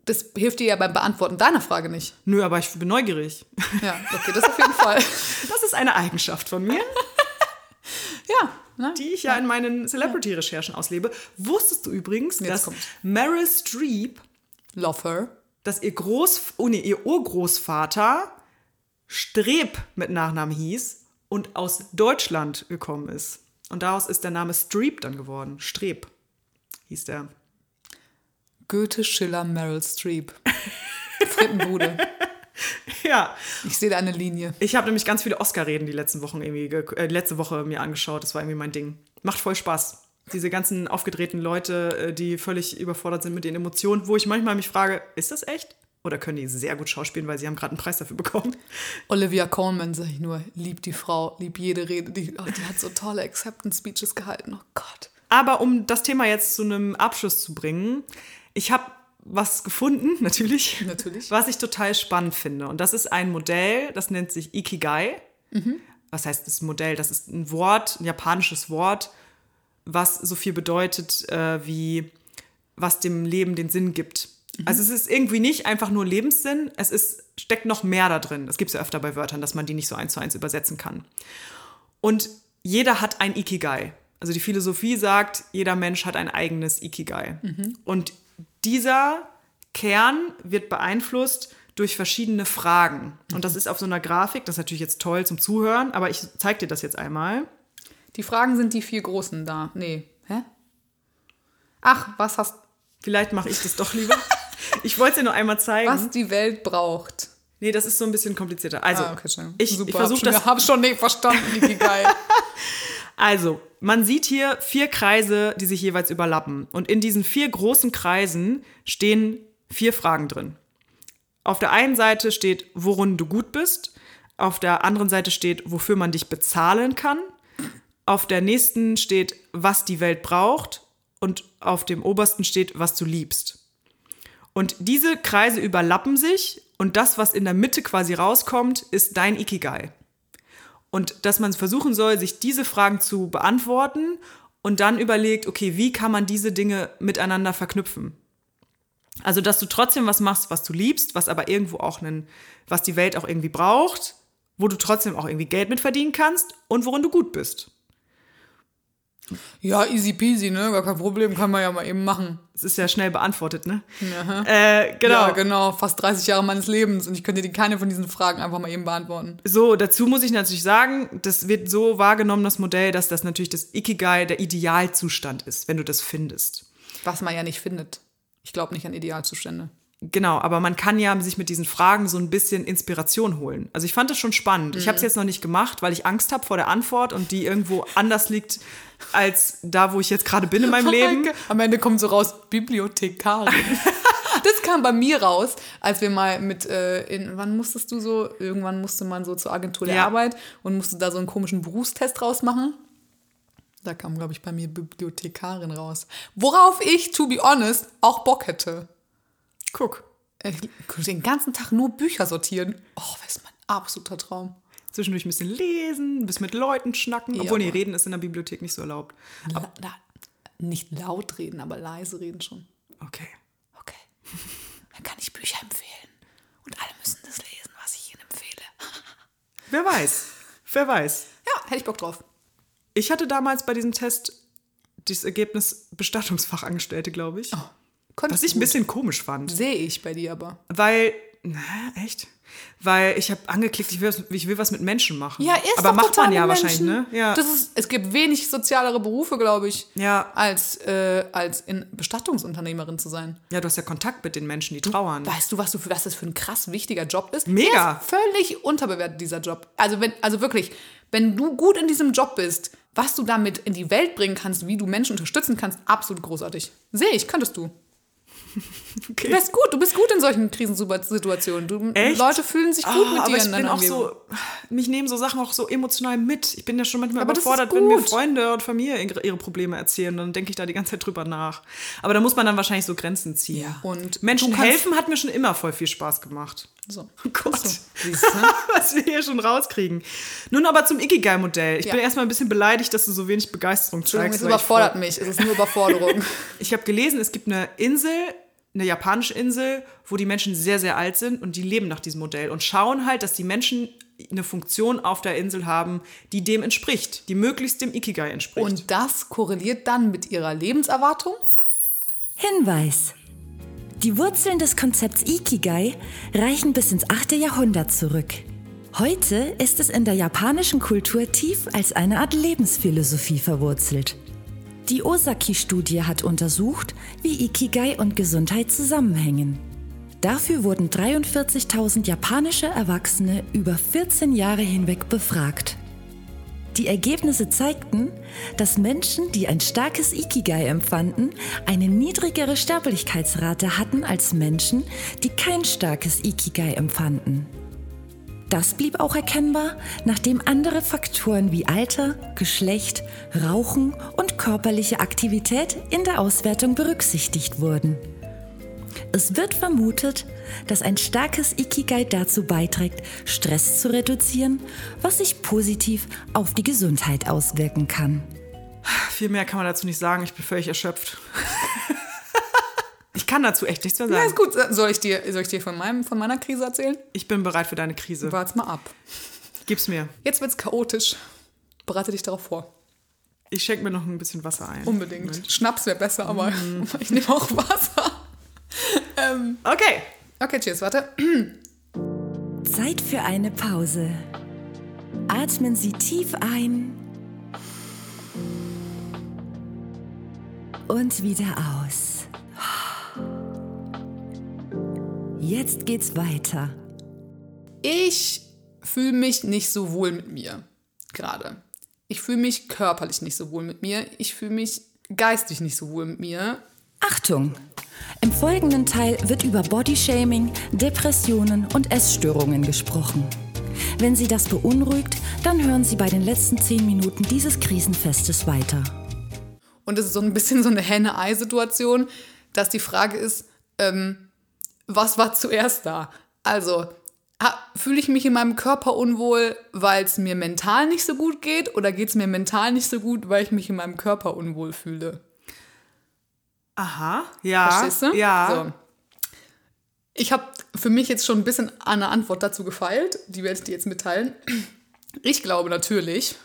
Das hilft dir ja beim Beantworten deiner Frage nicht. Nö, aber ich bin neugierig. Ja, okay, das auf jeden Fall. Das ist eine Eigenschaft von mir, Ja, ne? die ich ja in meinen Celebrity-Recherchen auslebe. Wusstest du übrigens, Jetzt dass kommt's. Meryl Streep Love dass ihr Groß, oh nee, ihr Urgroßvater Streb mit Nachnamen hieß und aus Deutschland gekommen ist. Und daraus ist der Name Streep dann geworden. Streb hieß der. Goethe, Schiller, Meryl Streep. Frittenbude. Ja, Ich sehe da eine Linie. ich habe nämlich ganz viele Oscar-Reden die letzten Wochen irgendwie, ge- äh, letzte Woche mir angeschaut. Das war irgendwie mein Ding. Macht voll Spaß. Diese ganzen aufgedrehten Leute, äh, die völlig überfordert sind mit den Emotionen, wo ich manchmal mich frage, ist das echt? Oder können die sehr gut schauspielen, weil sie haben gerade einen Preis dafür bekommen? Olivia Colman, sag ich nur, liebt die Frau, liebt jede Rede. Die, oh, die hat so tolle Acceptance-Speeches gehalten. Oh Gott. Aber um das Thema jetzt zu einem Abschluss zu bringen, ich habe was gefunden, natürlich, Natürlich. was ich total spannend finde. Und das ist ein Modell, das nennt sich Ikigai. Was heißt das Modell? Das ist ein Wort, ein japanisches Wort, was so viel bedeutet äh, wie was dem Leben den Sinn gibt. Also es ist irgendwie nicht einfach nur Lebenssinn, es ist, steckt noch mehr da drin. Das gibt es ja öfter bei Wörtern, dass man die nicht so eins zu eins übersetzen kann. Und jeder hat ein Ikigai. Also die Philosophie sagt, jeder Mensch hat ein eigenes Ikigai. Und dieser Kern wird beeinflusst durch verschiedene Fragen. Und das ist auf so einer Grafik, das ist natürlich jetzt toll zum Zuhören, aber ich zeige dir das jetzt einmal. Die Fragen sind die vier großen da. Nee. Hä? Ach, was hast Vielleicht mache ich das doch lieber. Ich wollte es dir nur einmal zeigen. was die Welt braucht. Nee, das ist so ein bisschen komplizierter. Also, Ah, okay, ich, ich versuche das. schon, hab schon nicht verstanden, wie geil. Also, man sieht hier vier Kreise, die sich jeweils überlappen. Und in diesen vier großen Kreisen stehen vier Fragen drin. Auf der einen Seite steht, worin du gut bist. Auf der anderen Seite steht, wofür man dich bezahlen kann. Auf der nächsten steht, was die Welt braucht. Und auf dem obersten steht, was du liebst. Und diese Kreise überlappen sich und das, was in der Mitte quasi rauskommt, ist dein Ikigai. Und dass man versuchen soll, sich diese Fragen zu beantworten und dann überlegt, okay, wie kann man diese Dinge miteinander verknüpfen? Also, dass du trotzdem was machst, was du liebst, was aber irgendwo auch einen, was die Welt auch irgendwie braucht, wo du trotzdem auch irgendwie Geld mit verdienen kannst und worin du gut bist. Ja, easy peasy, ne? Gar kein Problem, kann man ja mal eben machen. Das ist ja schnell beantwortet, ne? Äh, genau. Ja, genau. Fast 30 Jahre meines Lebens und ich könnte dir keine von diesen Fragen einfach mal eben beantworten. So, dazu muss ich natürlich sagen, das wird so wahrgenommen, das Modell, dass das natürlich das Ikigai der Idealzustand ist, wenn du das findest. Was man ja nicht findet. Ich glaube nicht an Idealzustände. Genau, aber man kann ja sich mit diesen Fragen so ein bisschen Inspiration holen. Also ich fand das schon spannend. Ich habe es jetzt noch nicht gemacht, weil ich Angst habe vor der Antwort und die irgendwo anders liegt als da, wo ich jetzt gerade bin in meinem Leben. Am Ende kommt so raus, Bibliothekarin. das kam bei mir raus, als wir mal mit, äh, in, wann musstest du so, irgendwann musste man so zur Agentur der Ja. Arbeit und musste da so einen komischen Berufstest rausmachen. Da kam, glaube ich, bei mir Bibliothekarin raus. Worauf ich, to be honest, auch Bock hätte. Guck, Ich könnte den ganzen Tag nur Bücher sortieren. Oh, das ist mein absoluter Traum. zwischendurch ein bisschen lesen, ein bisschen mit Leuten schnacken. Ja, Obwohl, nee, reden ist in der Bibliothek nicht so erlaubt. La, la, nicht laut reden, aber leise reden schon. Okay. Okay. Dann kann ich Bücher empfehlen. Und alle müssen das lesen, was ich ihnen empfehle. Wer weiß. Wer weiß. Ja, hätte ich Bock drauf. Ich hatte damals bei diesem Test das Ergebnis Bestattungsfachangestellte, glaube ich. Könntest was ich du ein gut. bisschen komisch fand. Sehe ich bei dir aber. Weil, na, echt? Weil ich habe angeklickt, ich will, was- ich will was mit Menschen machen. Ja, ist Aber macht man ja wahrscheinlich, ne? Ja. Das ist, es gibt wenig sozialere Berufe, glaube ich, Ja. als, äh, als in Bestattungsunternehmerin zu sein. ja, du hast ja Kontakt mit den Menschen, die trauern. Weißt du, was, du, was das für ein krass wichtiger Job ist? Mega. Ist völlig unterbewertet, dieser Job. Also, wenn, also wirklich, wenn du gut in diesem Job bist, was du damit in die Welt bringen kannst, wie du Menschen unterstützen kannst, absolut großartig. Sehe ich, könntest du. Okay. Du bist gut, du bist gut in solchen Krisensituationen. Du, Echt? Leute fühlen sich gut Ah, mit aber dir ich in bin auch Umgebung. so, mich nehmen so Sachen auch so emotional mit. Ich bin ja schon manchmal Aber überfordert, wenn mir. Freunde und Familie ihre Probleme erzählen. Dann denke ich da die ganze Zeit drüber nach. Aber da muss man dann wahrscheinlich so Grenzen ziehen. Ja. Und Menschen helfen hat mir schon immer voll viel Spaß gemacht. So. Oh Gott. So? Was wir hier schon rauskriegen. Nun aber zum Ikigai-Modell. Ich Ja. bin erstmal ein bisschen beleidigt, dass du so wenig Begeisterung zeigst. es ich überfordert mich. Es ist nur Überforderung. Ich habe gelesen, es gibt eine Insel, eine japanische Insel, wo die Menschen sehr, sehr alt sind und die leben nach diesem Modell und schauen halt, dass die Menschen eine Funktion auf der Insel haben, die dem entspricht, die möglichst dem Ikigai entspricht. Und das korreliert dann mit ihrer Lebenserwartung? Hinweis. Die Wurzeln des Konzepts Ikigai reichen bis ins 8. Jahrhundert zurück. Heute ist es in der japanischen Kultur tief als eine Art Lebensphilosophie verwurzelt. Die Osaki-Studie hat untersucht, wie Ikigai und Gesundheit zusammenhängen. Dafür wurden 43.000 japanische Erwachsene über 14 Jahre hinweg befragt. Die Ergebnisse zeigten, dass Menschen, die ein starkes Ikigai empfanden, eine niedrigere Sterblichkeitsrate hatten als Menschen, die kein starkes Ikigai empfanden. Das blieb auch erkennbar, nachdem andere Faktoren wie Alter, Geschlecht, Rauchen und körperliche Aktivität in der Auswertung berücksichtigt wurden. Es wird vermutet, dass ein starkes Ikigai dazu beiträgt, Stress zu reduzieren, was sich positiv auf die Gesundheit auswirken kann. Viel mehr kann man dazu nicht sagen, ich bin völlig erschöpft. Ich kann dazu echt nichts mehr Ja, sagen. ist gut. Soll ich dir, soll ich dir von, meinem, von meiner Krise erzählen? Ich bin bereit für deine Krise. Wart's mal ab. Gib's mir. Jetzt wird's chaotisch. Bereite dich darauf vor. Ich schenke mir noch ein bisschen Wasser ein. Unbedingt. Schnaps wäre besser, aber ich nehme auch Wasser. ähm, Okay. okay, cheers, warte. Zeit für eine Pause. Atmen Sie tief ein und wieder aus. Jetzt geht's weiter. Ich fühle mich nicht so wohl mit mir. Gerade. Ich fühle mich körperlich nicht so wohl mit mir. Ich fühle mich geistig nicht so wohl mit mir. Achtung! Im folgenden Teil wird über Bodyshaming, Depressionen und Essstörungen gesprochen. Wenn Sie das beunruhigt, dann hören Sie bei den letzten 10 Minuten dieses Krisenfestes weiter. Und es ist so ein bisschen so eine Henne-Ei-Situation, dass die Frage ist, ähm, was war zuerst da? Also, fühle ich mich in meinem Körper unwohl, weil es mir mental nicht so gut geht? Oder geht es mir mental nicht so gut, weil ich mich in meinem Körper unwohl fühle? Aha. Ja. Verstehst du? Ja. So. Ich habe für mich jetzt schon ein bisschen eine Antwort dazu gefeilt. Die werde ich dir jetzt mitteilen. Ich glaube natürlich,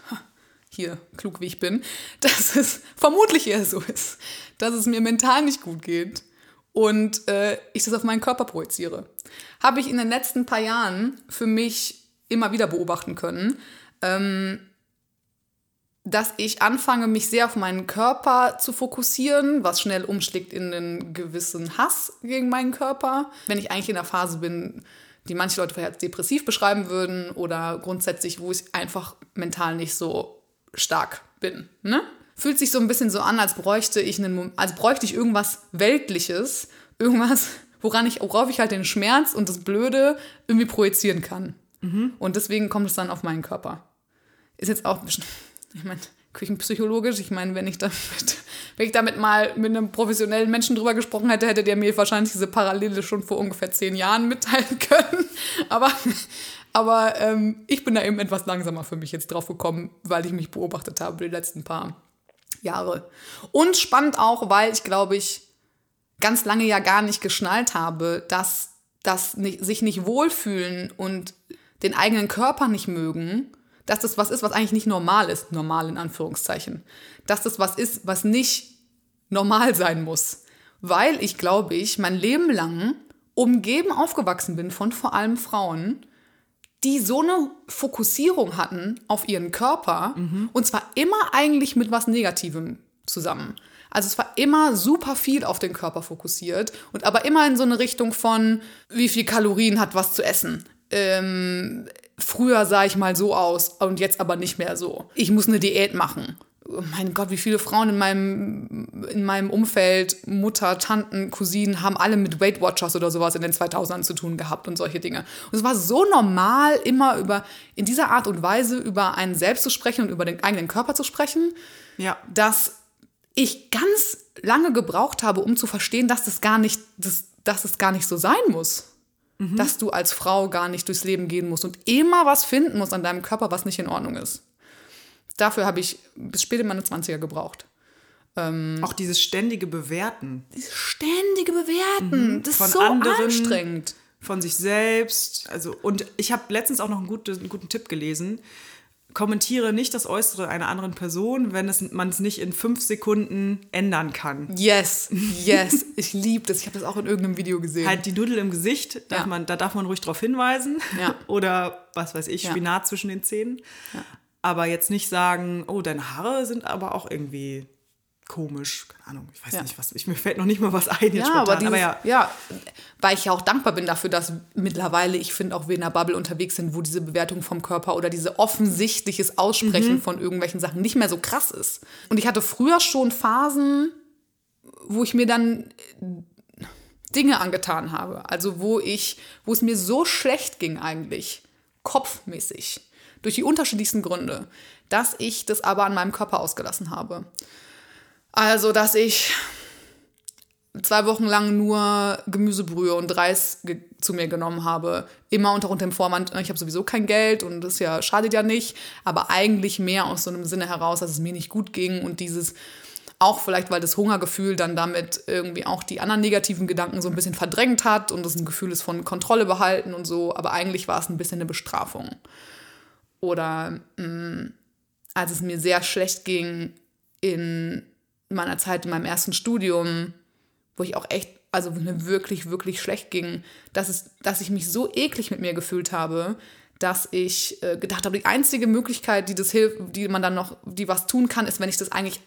hier klug wie ich bin, dass es vermutlich eher so ist, dass es mir mental nicht gut geht und äh, ich das auf meinen Körper projiziere. Habe ich in den letzten paar Jahren für mich immer wieder beobachten können. Ähm, dass ich anfange, mich sehr auf meinen Körper zu fokussieren, was schnell umschlägt in einen gewissen Hass gegen meinen Körper. Wenn ich eigentlich in einer Phase bin, die manche Leute vielleicht als depressiv beschreiben würden oder grundsätzlich, wo ich einfach mental nicht so stark bin. Ne? Fühlt sich so ein bisschen so an, als bräuchte ich einen, als bräuchte ich irgendwas Weltliches, irgendwas, woran ich, worauf ich halt den Schmerz und das Blöde irgendwie projizieren kann. Und deswegen kommt es dann auf meinen Körper ist jetzt auch ein bisschen, ich meine, küchenpsychologisch. Ich meine, wenn ich damit, wenn ich damit mal mit einem professionellen Menschen drüber gesprochen hätte, hätte der mir wahrscheinlich diese Parallele schon vor ungefähr zehn Jahren mitteilen können. Aber, aber ähm, ich bin da eben etwas langsamer für mich jetzt drauf gekommen, weil ich mich beobachtet habe die letzten paar Jahre. Und spannend auch, weil ich glaube ich ganz lange ja gar nicht geschnallt habe, dass das sich nicht wohlfühlen und den eigenen Körper nicht mögen, dass das was ist, was eigentlich nicht normal ist, normal in Anführungszeichen. Dass das was ist, was nicht normal sein muss. Weil ich, glaube ich, mein Leben lang umgeben aufgewachsen bin von vor allem Frauen, die so eine Fokussierung hatten auf ihren Körper und zwar immer eigentlich mit was Negativem zusammen. Also es war immer super viel auf den Körper fokussiert und aber immer in so eine Richtung von, wie viel Kalorien hat was zu essen. Ähm, früher sah ich mal so aus und jetzt aber nicht mehr so. Ich muss eine Diät machen. Oh mein Gott, wie viele Frauen in meinem, in meinem Umfeld, Mutter, Tanten, Cousinen, haben alle mit Weight Watchers oder sowas in den 2000ern zu tun gehabt und solche Dinge. Und es war so normal, immer über, in dieser Art und Weise über einen selbst zu sprechen und über den eigenen Körper zu sprechen, Ja. dass ich ganz lange gebraucht habe, um zu verstehen, dass das gar nicht, dass, dass es gar nicht so sein muss. Dass du als Frau gar nicht durchs Leben gehen musst und immer was finden musst an deinem Körper, was nicht in Ordnung ist. Dafür habe ich bis spät in meine 20er gebraucht. Auch dieses ständige Bewerten Dieses ständige Bewerten, das Von ist so anderen. anstrengend. von sich selbst. Also, und ich habe letztens auch noch einen guten, einen guten Tipp gelesen. Kommentiere nicht das Äußere einer anderen Person, wenn man es nicht in fünf Sekunden ändern kann. Yes, yes, ich liebe das. Ich habe das auch in irgendeinem Video gesehen. Halt die Nudel im Gesicht, darf Ja. man, da darf man ruhig drauf hinweisen. Ja. Oder was weiß ich, Ja. Spinat zwischen den Zähnen. Aber jetzt nicht sagen, oh, deine Haare sind aber auch irgendwie komisch. Keine Ahnung, ich weiß Ja. nicht, was, ich, mir fällt noch nicht mal was ein jetzt ja, aber, spontan. dieses, aber ja, ja. weil ich ja auch dankbar bin dafür, dass mittlerweile, ich finde, auch wir in einer Bubble unterwegs sind, wo diese Bewertung vom Körper oder diese offensichtliches Aussprechen Mhm. von irgendwelchen Sachen nicht mehr so krass ist. Und ich hatte früher schon Phasen, wo ich mir dann äh, Dinge angetan habe. Also wo ich, wo es mir so schlecht ging eigentlich, kopfmäßig, durch die unterschiedlichsten Gründe, dass ich das aber an meinem Körper ausgelassen habe. Also, dass ich zwei Wochen lang nur Gemüsebrühe und Reis ge zu mir genommen habe. Immer unter, unter dem Vorwand, ich habe sowieso kein Geld und das ja schadet ja nicht, aber eigentlich mehr aus so einem Sinne heraus, dass es mir nicht gut ging und dieses Auch vielleicht, weil das Hungergefühl dann damit irgendwie auch die anderen negativen Gedanken so ein bisschen verdrängt hat und es ein Gefühl ist von Kontrolle behalten und so. Aber eigentlich war es ein bisschen eine Bestrafung. Oder mh, als es mir sehr schlecht ging in meiner Zeit in meinem ersten Studium, wo ich auch echt, also wo mir wirklich, wirklich schlecht ging, dass, es, dass ich mich so eklig mit mir gefühlt habe, dass ich äh, gedacht habe, die einzige Möglichkeit, die das hilft, die man dann noch, die was tun kann, ist, wenn ich das eigentlich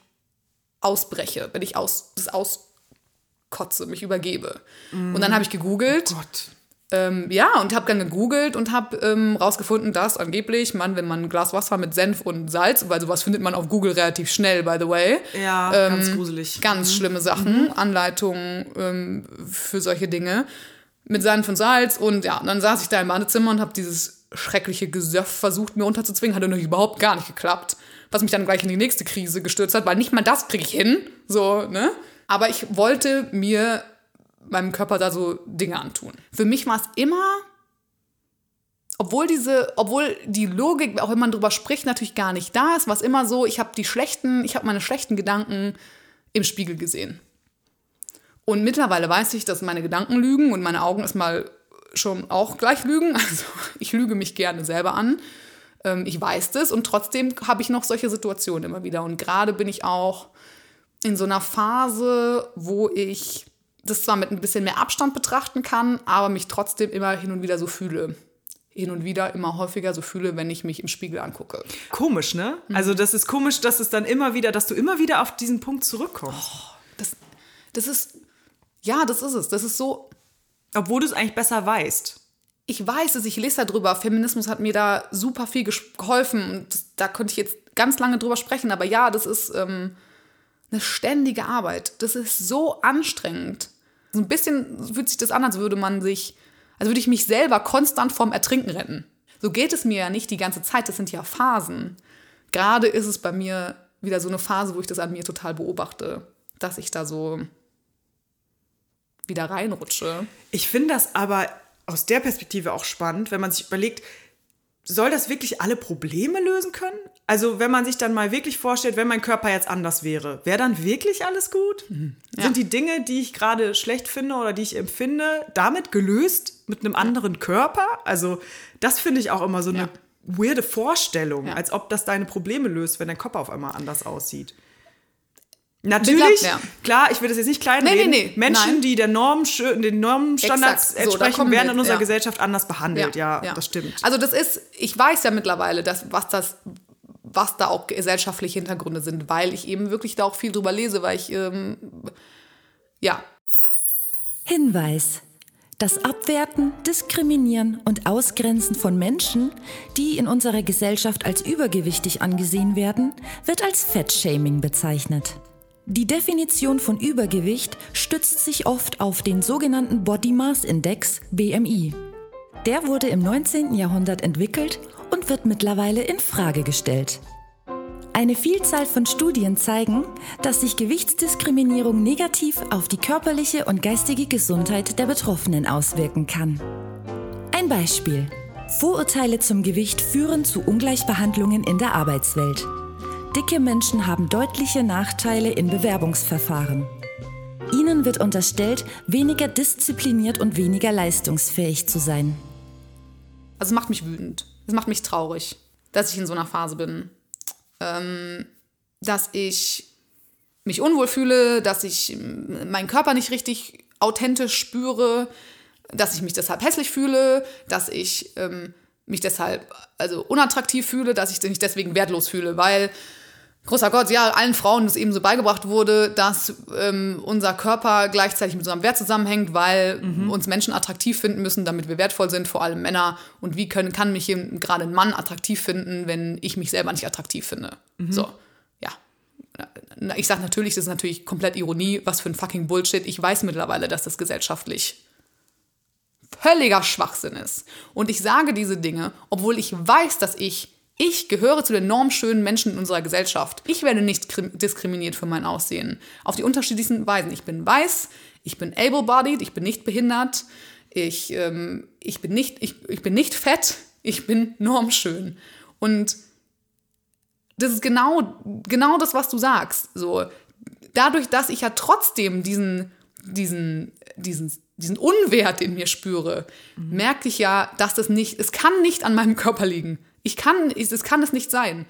ausbreche, wenn ich aus, das auskotze, mich übergebe. Und dann habe ich gegoogelt. Oh Gott. Ähm, ja, und habe dann gegoogelt und habe ähm, rausgefunden, dass angeblich man, wenn man ein Glas Wasser mit Senf und Salz, weil sowas findet man auf Google relativ schnell, by the way. Ja, ähm, ganz gruselig. Ganz schlimme Sachen, Anleitungen ähm, für solche Dinge. Mit Senf und Salz und ja, dann saß ich da im Badezimmer und habe dieses schreckliche Gesöff versucht, mir unterzuzwingen. Hat natürlich überhaupt gar nicht geklappt. Was mich dann gleich in die nächste Krise gestürzt hat, weil nicht mal das kriege ich hin. So, ne? Aber ich wollte mir meinem Körper da so Dinge antun. Für mich war es immer, obwohl diese, obwohl die Logik, auch wenn man drüber spricht, natürlich gar nicht da ist, war es immer so, ich habe die schlechten, ich habe meine schlechten Gedanken im Spiegel gesehen. Und mittlerweile weiß ich, dass meine Gedanken lügen und meine Augen erstmal schon auch gleich lügen. Also ich lüge mich gerne selber an. Ähm, ich weiß das und trotzdem habe ich noch solche Situationen immer wieder. Und gerade bin ich auch in so einer Phase, wo ich das zwar mit ein bisschen mehr Abstand betrachten kann, aber mich trotzdem immer hin und wieder so fühle. Hin und wieder immer häufiger so fühle, wenn ich mich im Spiegel angucke. Komisch, ne? Also das ist komisch, dass es dann immer wieder, dass du immer wieder auf diesen Punkt zurückkommst. Das, das ist, ja, das ist es. Das ist so, Obwohl du es eigentlich besser weißt. ich weiß es, ich lese darüber. Feminismus hat mir da super viel geholfen und das, da könnte ich jetzt ganz lange drüber sprechen. Aber ja, das ist ähm, eine ständige Arbeit. Das ist so anstrengend. So ein bisschen fühlt sich das an, als würde man sich, als würde ich mich selber konstant vom Ertrinken retten. So geht es mir ja nicht die ganze Zeit. Das sind ja Phasen. Gerade ist es bei mir wieder so eine Phase, wo ich das an mir total beobachte, dass ich da so wieder reinrutsche. Ich finde das aber aus der Perspektive auch spannend, wenn man sich überlegt, soll das wirklich alle Probleme lösen können? Also wenn man sich dann mal wirklich vorstellt, wenn mein Körper jetzt anders wäre, wäre dann wirklich alles gut? Sind die Dinge, die ich gerade schlecht finde oder die ich empfinde, damit gelöst mit einem anderen Körper? Also das finde ich auch immer so eine Ja. weirde Vorstellung, Ja. als ob das deine Probleme löst, wenn dein Körper auf einmal anders aussieht. Natürlich, ja. klar, ich will das jetzt nicht klein Nee, reden. nee, nee, Menschen, nein. die der Norm, den Normstandards Exakt. So, entsprechen, kommen werden in unserer ja. Gesellschaft anders behandelt. Ja, das stimmt. Also das ist, ich weiß ja mittlerweile, dass, was das, was da auch gesellschaftliche Hintergründe sind, weil ich eben wirklich da auch viel drüber lese, weil ich, ähm, ja, Hinweis. Das Abwerten, Diskriminieren und Ausgrenzen von Menschen, die in unserer Gesellschaft als übergewichtig angesehen werden, wird als Fettshaming bezeichnet. Die Definition von Übergewicht stützt sich oft auf den sogenannten Body Mass Index BMI. Der wurde im 19. Jahrhundert entwickelt und wird mittlerweile in Frage gestellt. Eine Vielzahl von Studien zeigen, dass sich Gewichtsdiskriminierung negativ auf die körperliche und geistige Gesundheit der Betroffenen auswirken kann. Ein Beispiel. Vorurteile zum Gewicht führen zu Ungleichbehandlungen in der Arbeitswelt. Dicke Menschen haben deutliche Nachteile in Bewerbungsverfahren. Ihnen wird unterstellt, weniger diszipliniert und weniger leistungsfähig zu sein. also es macht mich wütend. Es macht mich traurig, dass ich in so einer Phase bin. Ähm, dass ich mich unwohl fühle, dass ich meinen Körper nicht richtig authentisch spüre, dass ich mich deshalb hässlich fühle, dass ich ähm, mich deshalb also unattraktiv fühle, dass ich mich deswegen wertlos fühle, weil großer Gott, ja, allen Frauen das eben so beigebracht wurde, dass ähm, unser Körper gleichzeitig mit unserem Wert zusammenhängt, weil uns Menschen attraktiv finden müssen, damit wir wertvoll sind, vor allem Männer. Und wie können, kann mich eben gerade ein Mann attraktiv finden, wenn ich mich selber nicht attraktiv finde? So, ja. Ich sage natürlich, das ist natürlich komplett Ironie, was für ein fucking Bullshit. Ich weiß mittlerweile, dass das gesellschaftlich völliger Schwachsinn ist. Und ich sage diese Dinge, obwohl ich weiß, dass ich, ich gehöre zu den normschönen Menschen in unserer Gesellschaft. Ich werde nicht krim- diskriminiert für mein Aussehen. Auf die unterschiedlichsten Weisen. Ich bin weiß, ich bin able-bodied, ich bin nicht behindert, ich, ähm, ich, bin nicht, ich, ich bin nicht fett, ich bin normschön. Und das ist genau, genau das, was du sagst. So, dadurch, dass ich ja trotzdem diesen, diesen, diesen, diesen Unwert in mir spüre, merke ich ja, dass das nicht, es kann nicht an meinem Körper liegen. Ich kann, es kann es nicht sein.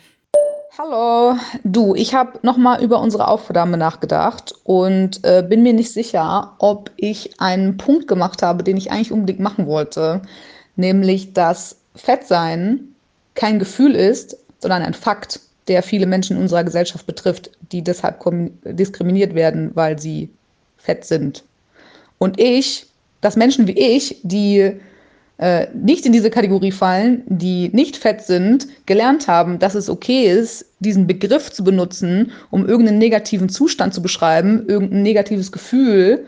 Hallo, du, ich habe nochmal über unsere Aufnahme nachgedacht und äh, bin mir nicht sicher, ob ich einen Punkt gemacht habe, den ich eigentlich unbedingt machen wollte, nämlich dass Fettsein kein Gefühl ist, sondern ein Fakt, der viele Menschen in unserer Gesellschaft betrifft, die deshalb diskriminiert werden, weil sie fett sind. Und ich, dass Menschen wie ich, die äh, nicht in diese Kategorie fallen, die nicht fett sind, gelernt haben, dass es okay ist, diesen Begriff zu benutzen, um irgendeinen negativen Zustand zu beschreiben, irgendein negatives Gefühl,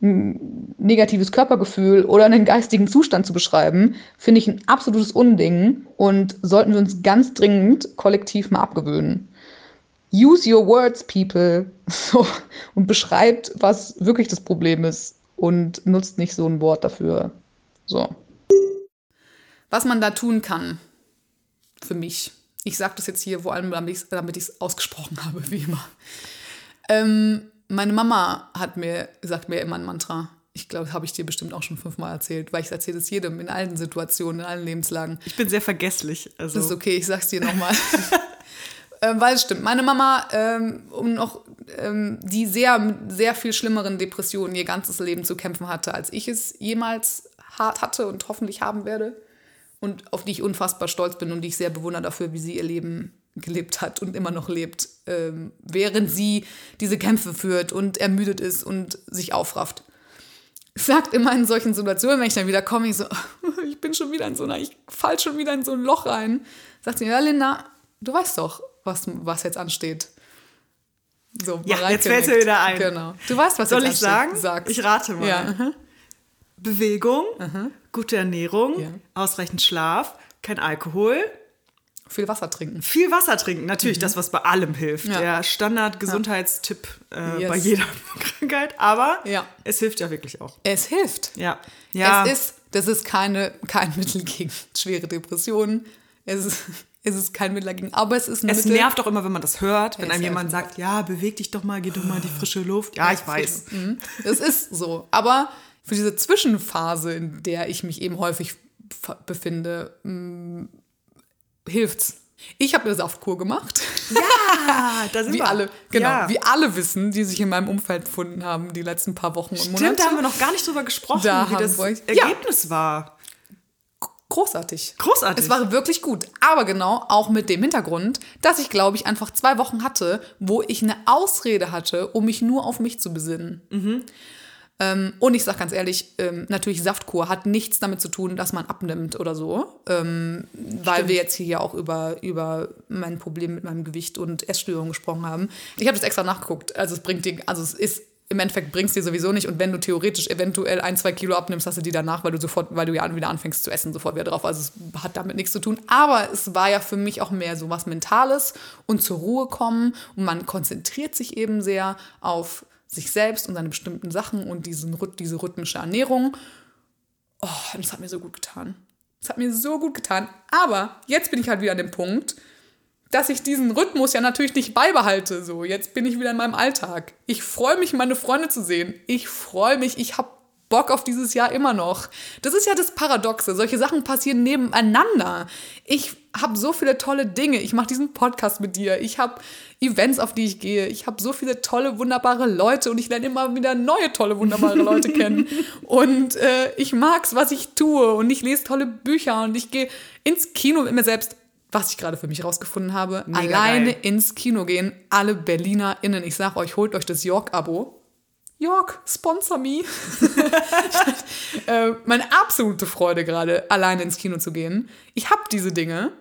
ein negatives Körpergefühl oder einen geistigen Zustand zu beschreiben, finde ich ein absolutes Unding und sollten wir uns ganz dringend kollektiv mal abgewöhnen. Use your words, people. So, und beschreibt, was wirklich das Problem ist und nutzt nicht so ein Wort dafür. So. Was man da tun kann, für mich. Ich sage das jetzt hier vor allem, damit ich es ausgesprochen habe, wie immer. Ähm, meine Mama hat mir, sagt mir immer ein Mantra. Ich glaube, habe ich dir bestimmt auch schon fünfmal erzählt, weil ich erzähle es jedem in allen Situationen, in allen Lebenslagen. Ich bin sehr vergesslich. Also. Das ist okay, ich sag's dir nochmal. ähm, weil es stimmt. Meine Mama, ähm, um noch, ähm, die sehr, mit sehr viel schlimmeren Depressionen ihr ganzes Leben zu kämpfen hatte, als ich es jemals hart hatte und hoffentlich haben werde. Und auf die ich unfassbar stolz bin und die ich sehr bewundere dafür, wie sie ihr Leben gelebt hat und immer noch lebt, ähm, während sie diese Kämpfe führt und ermüdet ist und sich aufrafft. Sagt immer in solchen Situationen, wenn ich dann wieder komme, ich so, ich bin schon wieder in so einer, ich fall schon wieder in so ein Loch rein. Sagt sie, ja, Linda, du weißt doch, was, was jetzt ansteht. So, Ja, jetzt fällt mir nickt. wieder ein. Genau. Du weißt, was Soll jetzt ich sagen? Sag's. Ich rate mal. Ja. Bewegung, gute Ernährung, Ja. ausreichend Schlaf, kein Alkohol, Viel Wasser trinken. viel Wasser trinken. Natürlich das, was bei allem hilft. Mhm. Ja. Der Standard-Gesundheitstipp äh, Yes. bei jeder Krankheit. Aber Ja. es hilft ja wirklich auch. Es hilft. Ja. ja. Es ist, das ist keine, kein Mittel gegen schwere Depressionen. Es ist, es ist kein Mittel dagegen, aber es ist ein es Mittel. nervt auch immer, wenn man das hört, wenn Es einem jemand sagt, ja, beweg dich doch mal, geh doch mal in die frische Luft. Ja, ich weiß. Mhm. Es ist so. Aber für diese Zwischenphase, in der ich mich eben häufig befinde, mh, hilft's. Ich habe eine Saftkur gemacht. Ah, da sind Wie wir. alle, genau, Ja. wie alle wissen, die sich in meinem Umfeld befunden haben, die letzten paar Wochen und Monate. Stimmt, da haben wir noch gar nicht drüber gesprochen, Da wie das wir- Ja. Ergebnis war. großartig. Großartig. Es war wirklich gut. Aber genau auch mit dem Hintergrund, dass ich, glaube ich, einfach zwei Wochen hatte, wo ich eine Ausrede hatte, um mich nur auf mich zu besinnen. Ähm, und ich sage ganz ehrlich, ähm, natürlich Saftkur hat nichts damit zu tun, dass man abnimmt oder so. Ähm, weil wir jetzt hier ja auch über, über mein Problem mit meinem Gewicht und Essstörungen gesprochen haben. Ich habe das extra nachgeguckt. Also es bringt dir, also es ist im Endeffekt bringst dir sowieso nicht. Und wenn du theoretisch eventuell ein, zwei Kilo abnimmst, hast du die danach, weil du sofort, weil du ja wieder anfängst zu essen, sofort wieder drauf. Also es hat damit nichts zu tun. Aber es war ja für mich auch mehr so was Mentales und zur Ruhe kommen. Und man konzentriert sich eben sehr auf sich selbst und seine bestimmten Sachen und diesen, diese rhythmische Ernährung. Oh, und das hat mir so gut getan. Das hat mir so gut getan. Aber jetzt bin ich halt wieder an dem Punkt, dass ich diesen Rhythmus ja natürlich nicht beibehalte. So, jetzt bin ich wieder in meinem Alltag. Ich freue mich, meine Freunde zu sehen. Ich freue mich, ich habe Bock auf dieses Jahr immer noch. Das ist ja das Paradoxe. Solche Sachen passieren nebeneinander. Ich habe so viele tolle Dinge. Ich mache diesen Podcast mit dir. Ich habe Events, auf die ich gehe. Ich habe so viele tolle, wunderbare Leute und ich lerne immer wieder neue, tolle, wunderbare Leute kennen. Und äh, ich mag's, was ich tue. Und ich lese tolle Bücher und ich gehe ins Kino mit mir selbst was ich gerade für mich rausgefunden habe, Mega alleine geil. ins Kino gehen. Alle BerlinerInnen, ich sag euch, holt euch das York-Abo. York, sponsor me. äh, meine absolute Freude gerade, alleine ins Kino zu gehen. Ich habe diese Dinge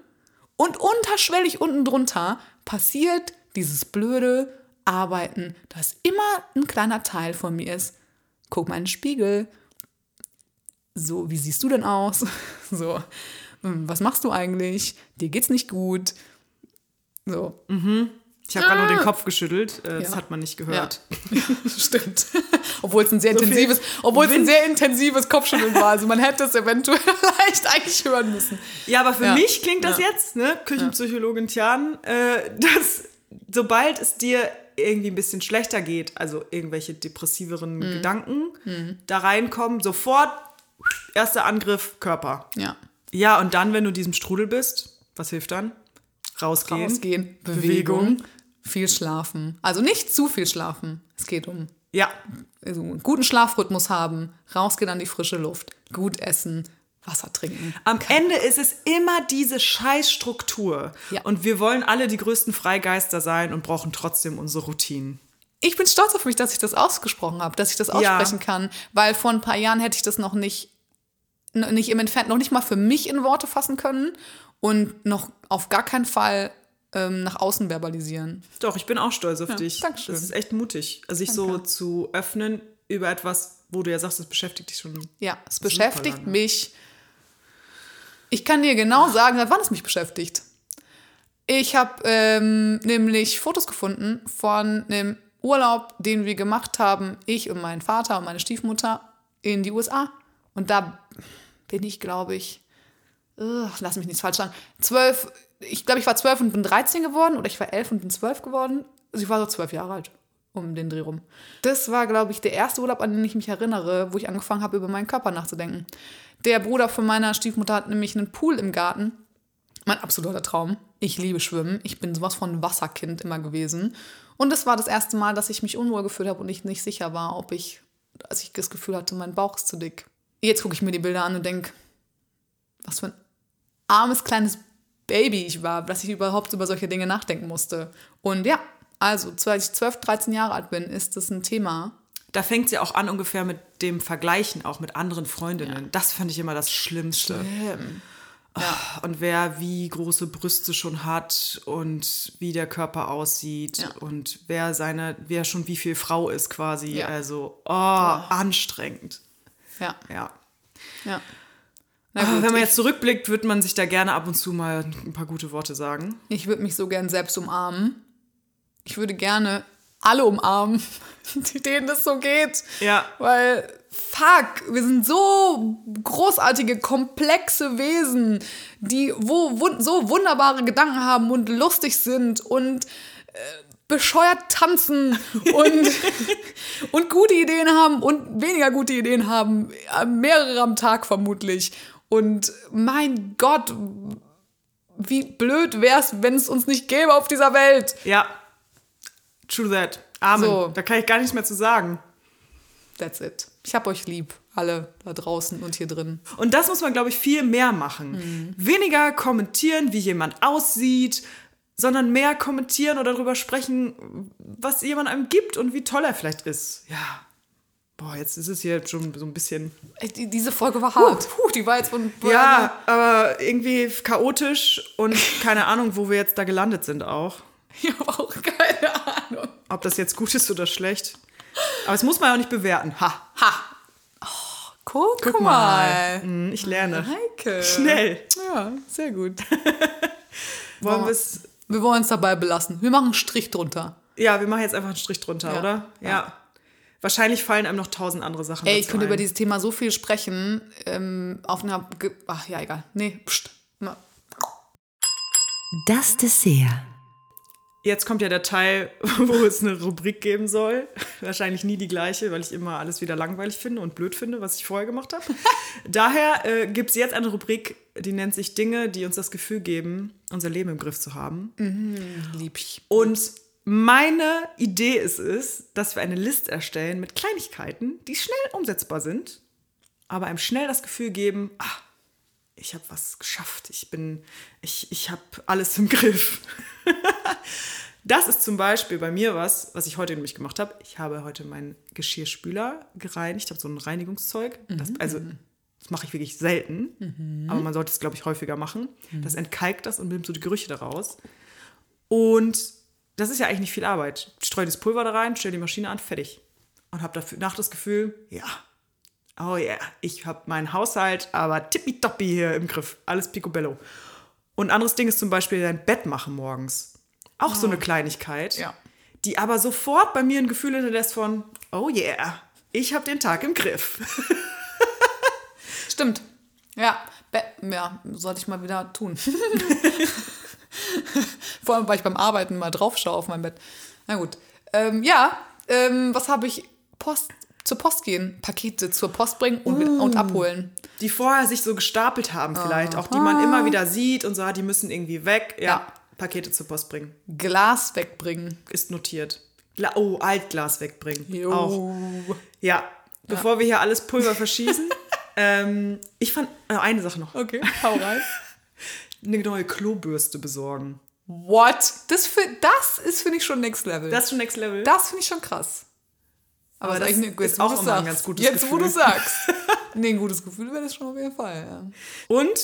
und unterschwellig unten drunter passiert dieses blöde Arbeiten, das immer ein kleiner Teil von mir ist. Guck mal in den Spiegel. So, wie siehst du denn aus? So, hm, was machst du eigentlich? Dir geht's nicht gut. So, Ich habe gerade nur den Kopf geschüttelt. Äh, Das Ja. hat man nicht gehört. Ja, stimmt. obwohl es ein sehr viel intensives, obwohl es ein sehr intensives Kopfschütteln war. Also man hätte es eventuell vielleicht eigentlich hören müssen. Ja, aber für Ja. mich klingt das jetzt, ne, Küchenpsychologin Tian, äh, dass sobald es dir irgendwie ein bisschen schlechter geht, also irgendwelche depressiveren Mhm. Gedanken da reinkommen, sofort erster Angriff Körper. Ja. Ja, und dann, wenn du in diesem Strudel bist, was hilft dann? Rausgehen. Rausgehen, Bewegung. Bewegung, viel schlafen. Also nicht zu viel schlafen. Es geht um Ja, also einen guten Schlafrhythmus haben, rausgehen an die frische Luft, gut essen, Wasser trinken. Am Ende ist es immer diese Scheißstruktur. Ja. Und wir wollen alle die größten Freigeister sein und brauchen trotzdem unsere Routinen. Ich bin stolz auf mich, dass ich das ausgesprochen habe, dass ich das Ja. aussprechen kann, weil vor ein paar Jahren hätte ich das noch nicht, nicht im Entfernt, noch nicht mal für mich in Worte fassen können und noch auf gar keinen Fall ähm, nach außen verbalisieren. Doch, ich bin auch stolz auf dich. Dankeschön. Das ist echt mutig. Also sich so zu öffnen über etwas, wo du ja sagst, das beschäftigt dich schon. Ja, es beschäftigt lange. mich. Ich kann dir genau sagen, seit wann es mich beschäftigt. Ich habe ähm, nämlich Fotos gefunden von einem Urlaub, den wir gemacht haben, ich und mein Vater und meine Stiefmutter in die USA. Und da bin ich, glaube ich, ugh, lass mich nichts falsch sagen, zwölf, ich glaube, ich war zwölf und bin 13 geworden oder ich war elf und bin zwölf geworden. Also ich war so zwölf Jahre alt, um den Dreh rum. Das war, glaube ich, der erste Urlaub, an den ich mich erinnere, wo ich angefangen habe, über meinen Körper nachzudenken. Der Bruder von meiner Stiefmutter hat nämlich einen Pool im Garten. Mein absoluter Traum. Ich liebe Schwimmen. Ich bin sowas von Wasserkind immer gewesen. Und es war das erste Mal, dass ich mich unwohl gefühlt habe und ich nicht sicher war, ob ich, als ich das Gefühl hatte, mein Bauch ist zu dick. Jetzt gucke ich mir die Bilder an und denke, was für ein armes kleines Baby ich war, dass ich überhaupt über solche Dinge nachdenken musste. Und ja, also, als ich 12, 13 Jahre alt bin, ist das ein Thema. Da fängt es ja auch an ungefähr mit dem Vergleichen, auch mit anderen Freundinnen. Das fand ich immer das Schlimmste. Ah, Und wer wie große Brüste schon hat und wie der Körper aussieht Ja. und wer seine, wer schon wie viel Frau ist quasi. Ja. Also, oh, anstrengend. Ja, Ja. ja. Ah, gut, Wenn man jetzt zurückblickt, wird man sich da gerne ab und zu mal ein paar gute Worte sagen. Ich würde mich so gern selbst umarmen. Ich würde gerne alle umarmen, denen das so geht. Ja. Weil, fuck, wir sind so großartige, komplexe Wesen, die wo, wun so wunderbare Gedanken haben und lustig sind und äh, bescheuert tanzen und, und gute Ideen haben und weniger gute Ideen haben. Äh, Mehrere am Tag vermutlich. Und mein Gott, wie blöd wär's, wenn es uns nicht gäbe auf dieser Welt. Ja. True that. Amen. So. Da kann ich gar nichts mehr zu sagen. That's it. Ich hab euch lieb, alle da draußen und hier drin. Und das muss man, glaube ich, viel mehr machen. Weniger kommentieren, wie jemand aussieht, sondern mehr kommentieren oder darüber sprechen, was jemand einem gibt und wie toll er vielleicht ist. Ja. Boah, jetzt ist es hier schon so ein bisschen. Diese Folge war hart. Puh, die war jetzt von. Ja, aber irgendwie chaotisch und keine Ahnung, wo wir jetzt da gelandet sind auch. Ich habe auch keine Ahnung. Ob das jetzt gut ist oder schlecht. Aber das muss man ja auch nicht bewerten. Ha. Ha! Oh, guck, Guck mal. mal. Hm, Ich lerne. Heike. Schnell. Ja, sehr gut. Wollen wir es. Wir wollen es dabei belassen. Wir machen einen Strich drunter. Ja, wir machen jetzt einfach einen Strich drunter, Ja. oder? Ja. Wahrscheinlich fallen einem noch tausend andere Sachen Ey, ich könnte ein. über dieses Thema so viel sprechen. Ähm, auf einer. Ge Ach ja, egal. Nee, pst. Das Dessert. Jetzt kommt ja der Teil, wo es eine Rubrik geben soll. Wahrscheinlich nie die gleiche, weil ich immer alles wieder langweilig finde und blöd finde, was ich vorher gemacht habe. Daher äh, gibt es jetzt eine Rubrik, die nennt sich Dinge, die uns das Gefühl geben, unser Leben im Griff zu haben. Lieb ich. Und meine Idee ist es, dass wir eine Liste erstellen mit Kleinigkeiten, die schnell umsetzbar sind, aber einem schnell das Gefühl geben, ah, ich habe was geschafft, ich bin, ich, ich habe alles im Griff. das ist zum Beispiel bei mir was, was ich heute nämlich gemacht habe. Ich habe heute meinen Geschirrspüler gereinigt, habe so ein Reinigungszeug. Das, also das mache ich wirklich selten, aber man sollte es, glaube ich, häufiger machen. Das entkalkt das und nimmt so die Gerüche daraus. Und das ist ja eigentlich nicht viel Arbeit. Streue das Pulver da rein, stelle die Maschine an, fertig. Und habe danach das Gefühl, ja, oh yeah, ich habe meinen Haushalt aber tippitoppi hier im Griff. Alles picobello. Und ein anderes Ding ist zum Beispiel dein Bett machen morgens. Auch so eine Kleinigkeit, Ja. die aber sofort bei mir ein Gefühl hinterlässt von, oh yeah, ich habe den Tag im Griff. Stimmt. Ja, Be ja, sollte ich mal wieder tun. Vor allem, weil ich beim Arbeiten mal drauf schaue auf mein Bett. Na gut. Ähm, ja, ähm, was habe ich? Post, zur Post gehen, Pakete zur Post bringen und, wieder- und abholen. Die vorher sich so gestapelt haben vielleicht, auch die man immer wieder sieht und so, ah, die müssen irgendwie weg. Ja, Ja. Pakete zur Post bringen. Glas wegbringen. Ist notiert. Gla oh, Altglas wegbringen. Jo. Auch. Ja, bevor wir hier alles Pulver verschießen. ähm, ich fand, äh, eine Sache noch. Okay, hau rein. Eine neue Klobürste besorgen. What? Das, fi- das ist, finde ich, schon Next Level. Das ist schon Next Level. Das finde ich schon krass. Aber, Aber das ist, eigentlich- ist jetzt, auch immer ein sagst. ganz gutes Jetzt, wo du Gefühl. sagst. nee, ein gutes Gefühl wäre das schon auf jeden Fall, ja. Und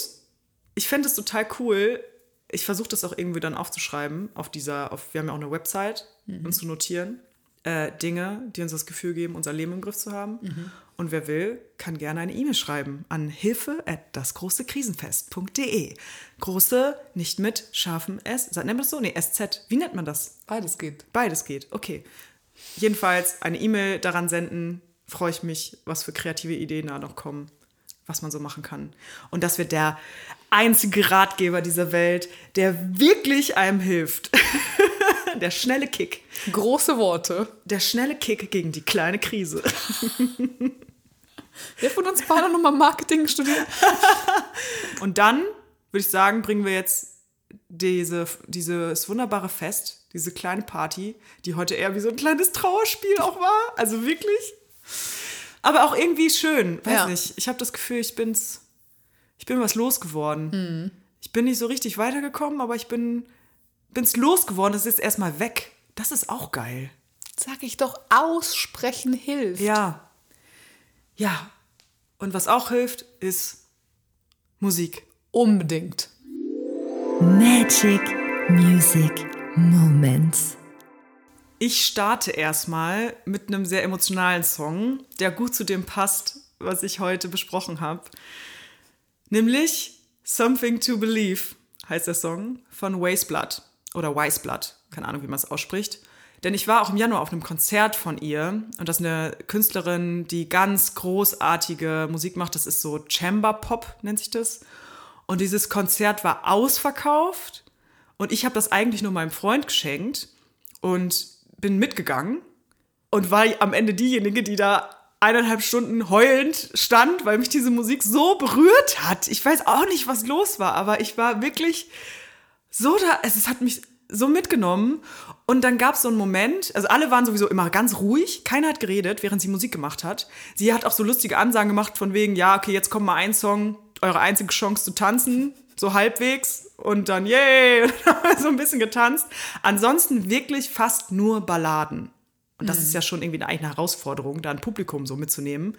ich fände es total cool. Ich versuche das auch irgendwie dann aufzuschreiben auf dieser, auf, wir haben ja auch eine Website, uns zu notieren. Äh, Dinge, die uns das Gefühl geben, unser Leben im Griff zu haben. Und wer will, kann gerne eine E-Mail schreiben an hilfe at dasgroßekrisenfest.de. Große, nicht mit scharfem S. Nennt man das so? Nee, SZ. Wie nennt man das? Beides geht. Beides geht, okay. Jedenfalls eine E-Mail daran senden, freue ich mich, was für kreative Ideen da noch kommen, was man so machen kann. Und das wird der einzige Ratgeber dieser Welt, der wirklich einem hilft. der schnelle Kick. Große Worte. Der schnelle Kick gegen die kleine Krise. Wer von uns beiden nochmal Marketing studiert? Und dann würde ich sagen, bringen wir jetzt diese, dieses wunderbare Fest, diese kleine Party, die heute eher wie so ein kleines Trauerspiel auch war. Also wirklich. Aber auch irgendwie schön. Weiß Ja. nicht. Ich habe das Gefühl, ich bin's. Ich bin was losgeworden. Ich bin nicht so richtig weitergekommen, aber ich bin bin's losgeworden. Es ist erstmal weg. Das ist auch geil. Sag ich doch, aussprechen hilft. Ja. Ja. Und was auch hilft, ist Musik. Unbedingt. Magic Music Moments. Ich starte erstmal mit einem sehr emotionalen Song, der gut zu dem passt, was ich heute besprochen habe. Nämlich Something to Believe heißt der Song von Wasteblood oder Weisblood, keine Ahnung, wie man es ausspricht. Denn ich war auch im Januar auf einem Konzert von ihr und das ist eine Künstlerin, die ganz großartige Musik macht. Das ist so Chamber Pop, nennt sich das. Und dieses Konzert war ausverkauft und ich habe das eigentlich nur meinem Freund geschenkt und bin mitgegangen und war am Ende diejenige, die da eineinhalb Stunden heulend stand, weil mich diese Musik so berührt hat. Ich weiß auch nicht, was los war, aber ich war wirklich so da, es, es hat mich so mitgenommen. Und dann gab es so einen Moment, also alle waren sowieso immer ganz ruhig, keiner hat geredet, während sie Musik gemacht hat. Sie hat auch so lustige Ansagen gemacht von wegen, ja, okay, jetzt kommt mal ein Song, eure einzige Chance zu tanzen, so halbwegs und dann yay, und dann haben wir so ein bisschen getanzt. Ansonsten wirklich fast nur Balladen. Und das ist ja schon irgendwie eine eigene Herausforderung, da ein Publikum so mitzunehmen.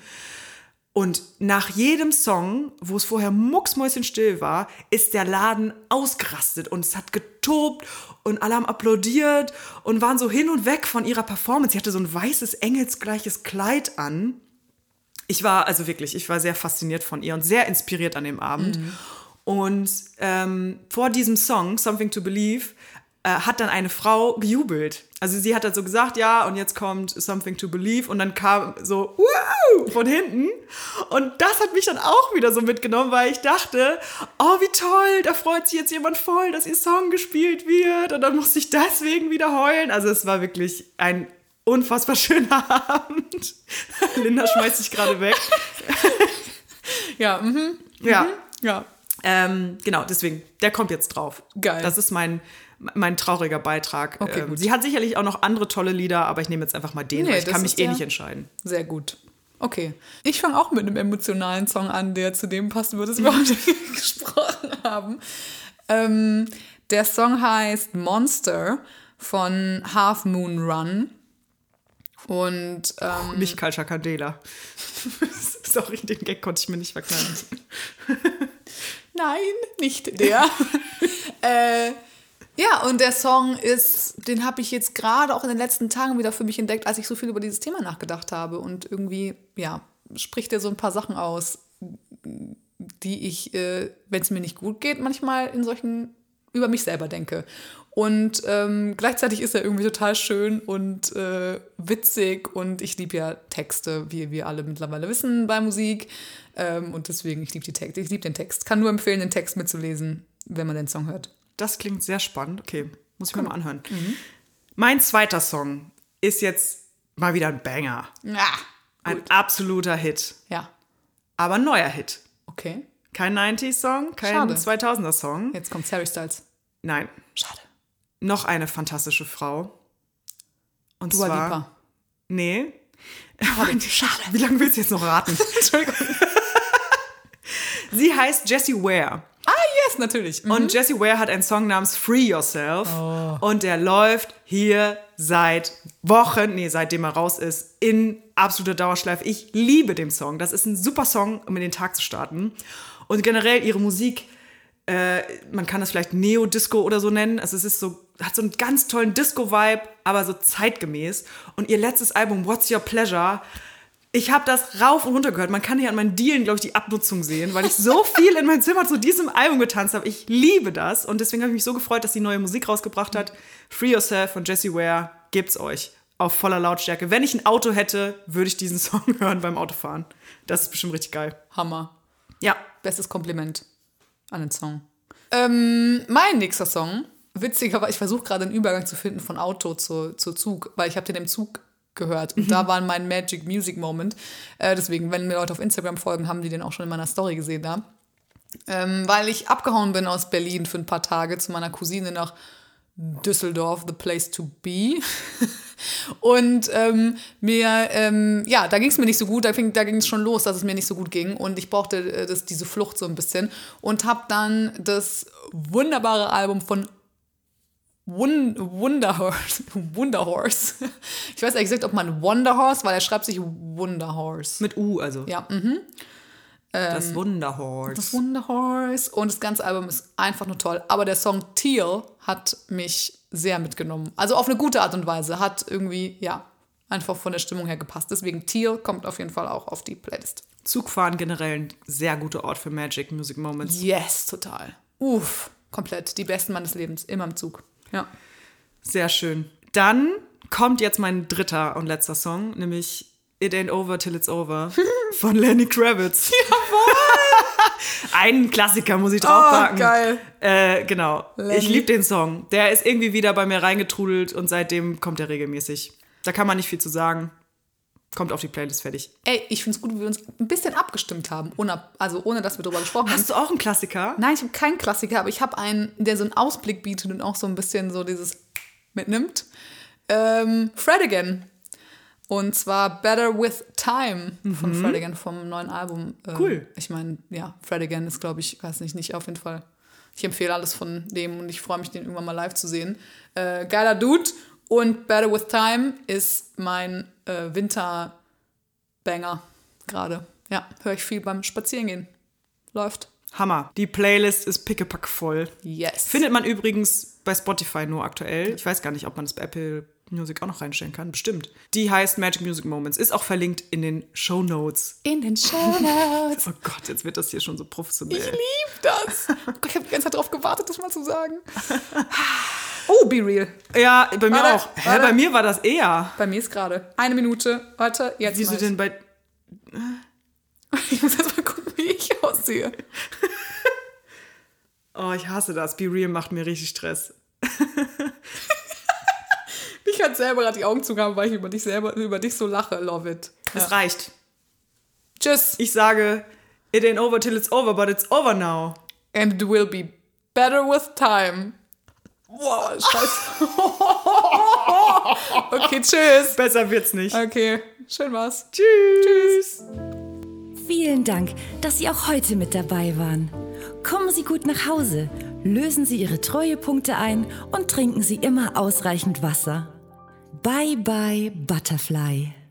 Und nach jedem Song, wo es vorher mucksmäuschenstill war, ist der Laden ausgerastet und es hat getobt und alle haben applaudiert und waren so hin und weg von ihrer Performance. Sie hatte so ein weißes, engelsgleiches Kleid an. Ich war, also wirklich, ich war sehr fasziniert von ihr und sehr inspiriert an dem Abend. Und ähm, vor diesem Song, Something to Believe, äh, hat dann eine Frau gejubelt. Also sie hat dann so gesagt, ja, und jetzt kommt Something to Believe und dann kam so, wow, von hinten. Und das hat mich dann auch wieder so mitgenommen, weil ich dachte, oh, wie toll, da freut sich jetzt jemand voll, dass ihr Song gespielt wird und dann musste ich deswegen wieder heulen. Also es war wirklich ein unfassbar schöner Abend. Linda schmeißt sich gerade weg. Ja, mhm. Ja. Ja. Ähm, genau, deswegen, der kommt jetzt drauf. Geil. Das ist mein, mein trauriger Beitrag. Okay, ähm, gut. sie hat sicherlich auch noch andere tolle Lieder, aber ich nehme jetzt einfach mal den, Nee, weil ich kann mich eh nicht entscheiden. Sehr gut. Okay. Ich fange auch mit einem emotionalen Song an, der zu dem passt, über das wir heute gesprochen haben. Ähm, der Song heißt Monster von Half Moon Run. Und ähm, Nicht Kalcha Candela. Sorry, den Gag konnte ich mir nicht verknallen. Nein, nicht der. äh, ja, und der Song ist, den habe ich jetzt gerade auch in den letzten Tagen wieder für mich entdeckt, als ich so viel über dieses Thema nachgedacht habe. Und irgendwie, ja, spricht er so ein paar Sachen aus, die ich, äh, wenn es mir nicht gut geht, manchmal in solchen über mich selber denke. Und ähm, gleichzeitig ist er irgendwie total schön und äh, witzig und ich liebe ja Texte, wie wir alle mittlerweile wissen bei Musik. Ähm, und deswegen, ich liebe die Texte, ich liebe den Text. Kann nur empfehlen, den Text mitzulesen, wenn man den Song hört. Das klingt sehr spannend. Okay, muss ich mir mal anhören. Mhm. Mein zweiter Song ist jetzt mal wieder ein Banger. Ja. Ein absoluter Hit. Ja. Aber ein neuer Hit. Okay. Kein 90s-Song, kein Schade. 2000er-Song. Jetzt kommt Harry Styles. Nein, Schade. noch eine fantastische Frau. Und Dua zwar. Lipa. Nee. Schade. Wie lange willst du jetzt noch raten? Entschuldigung. Sie heißt Jessie Ware. Ah, yes, natürlich. Mhm. Und Jessie Ware hat einen Song namens Free Yourself. Und der läuft hier seit Wochen, nee, seitdem er raus ist, in absoluter Dauerschleife. Ich liebe den Song. Das ist ein super Song, um in den Tag zu starten. Und generell ihre Musik, äh, man kann das vielleicht Neo-Disco oder so nennen. Also es ist so, hat so einen ganz tollen Disco-Vibe, aber so zeitgemäß. Und ihr letztes Album, What's Your Pleasure, ich habe das rauf und runter gehört. Man kann hier an meinen Dielen, glaube ich, die Abnutzung sehen, weil ich so viel in meinem Zimmer zu diesem Album getanzt habe. Ich liebe das und deswegen habe ich mich so gefreut, dass sie neue Musik rausgebracht hat. Free Yourself von Jessie Ware gibt's euch auf voller Lautstärke. Wenn ich ein Auto hätte, würde ich diesen Song hören beim Autofahren. Das ist bestimmt richtig geil. Hammer. Ja, Bestes Kompliment an den Song. Ähm, mein nächster Song, witzigerweise, ich versuche gerade einen Übergang zu finden von Auto zu, zu Zug, weil ich habe den im Zug gehört und da war mein Magic Music Moment. Äh, deswegen, wenn mir Leute auf Instagram folgen, haben die den auch schon in meiner Story gesehen da. Ähm, weil ich abgehauen bin aus Berlin für ein paar Tage zu meiner Cousine nach Düsseldorf, the place to be. Und ähm, mir, ähm, ja, da ging es mir nicht so gut, da, fing- da ging es schon los, dass es mir nicht so gut ging. Und ich brauchte äh, das, diese Flucht so ein bisschen. Und habe dann das wunderbare Album von Wun Wunderhorse. Wunderhorse. Ich weiß ehrlich gesagt, ob man Wonderhorse, weil er schreibt sich Wunderhorse. mit U also. Ja, mhm. das Wunderhorse. Das Wunderhorse. Und das ganze Album ist einfach nur toll. Aber der Song Teal hat mich sehr mitgenommen. Also auf eine gute Art und Weise. Hat irgendwie, ja, einfach von der Stimmung her gepasst. Deswegen Teal kommt auf jeden Fall auch auf die Playlist. Zugfahren generell ein sehr guter Ort für Magic Music Moments. Yes, total. Uff, komplett. Die besten meines Lebens. Immer im Zug. Ja. Sehr schön. Dann kommt jetzt mein dritter und letzter Song, nämlich It Ain't Over Till It's Over von Lenny Kravitz. Jawohl! Ein Klassiker muss ich draufpacken. Oh, geil. Äh, genau. Lenny. Ich liebe den Song. Der ist irgendwie wieder bei mir reingetrudelt und seitdem kommt er regelmäßig. Da kann man nicht viel zu sagen. Kommt auf die Playlist fertig. Ey, ich finde es gut, wie wir uns ein bisschen abgestimmt haben. Ohne, also ohne, dass wir darüber gesprochen haben. Hast du auch einen Klassiker? Nein, ich habe keinen Klassiker, aber ich habe einen, der so einen Ausblick bietet und auch so ein bisschen so dieses mitnimmt. Ähm, Fred Again. Und zwar Better with Time von Fred Again vom neuen Album. Ähm, Cool. Ich meine, ja, Fred Again ist, glaube ich, weiß nicht, nicht auf jeden Fall. Ich empfehle alles von dem und ich freue mich, den irgendwann mal live zu sehen. Äh, geiler Dude. Und Better with Time ist mein äh, Winter-Banger gerade. Ja, höre ich viel beim Spazierengehen. Läuft. Hammer. Die Playlist ist pickepack voll. Yes. Findet man übrigens bei Spotify nur aktuell. Ich weiß gar nicht, ob man das bei Apple Music auch noch reinstellen kann. Bestimmt. Die heißt Magic Music Moments. Ist auch verlinkt in den Show Notes. in den Show Notes. Oh Gott, jetzt wird das hier schon so professionell. Ich liebe das. Ich habe die ganze Zeit darauf gewartet, das mal zu sagen. Oh, Be Real. Ja, bei mir Warte, auch. Hä, warte. bei mir war das eher. Bei mir ist gerade eine Minute. Warte, jetzt Wieso denn bei. Ich muss erst mal gucken, wie ich aussehe. Oh, ich hasse das. Be Real macht mir richtig Stress. Ich hatte selber gerade die Augen zugehauen, weil ich über dich selber, über dich so lache. Love it. Es reicht. Tschüss. Ich sage, it ain't over till it's over, but it's over now. And it will be better with time. Wow, scheiße. okay, tschüss. Besser wird's nicht. Okay, schön war's. Tschüss. Vielen Dank, dass Sie auch heute mit dabei waren. Kommen Sie gut nach Hause, lösen Sie Ihre Treuepunkte ein und trinken Sie immer ausreichend Wasser. Bye bye Butterfly.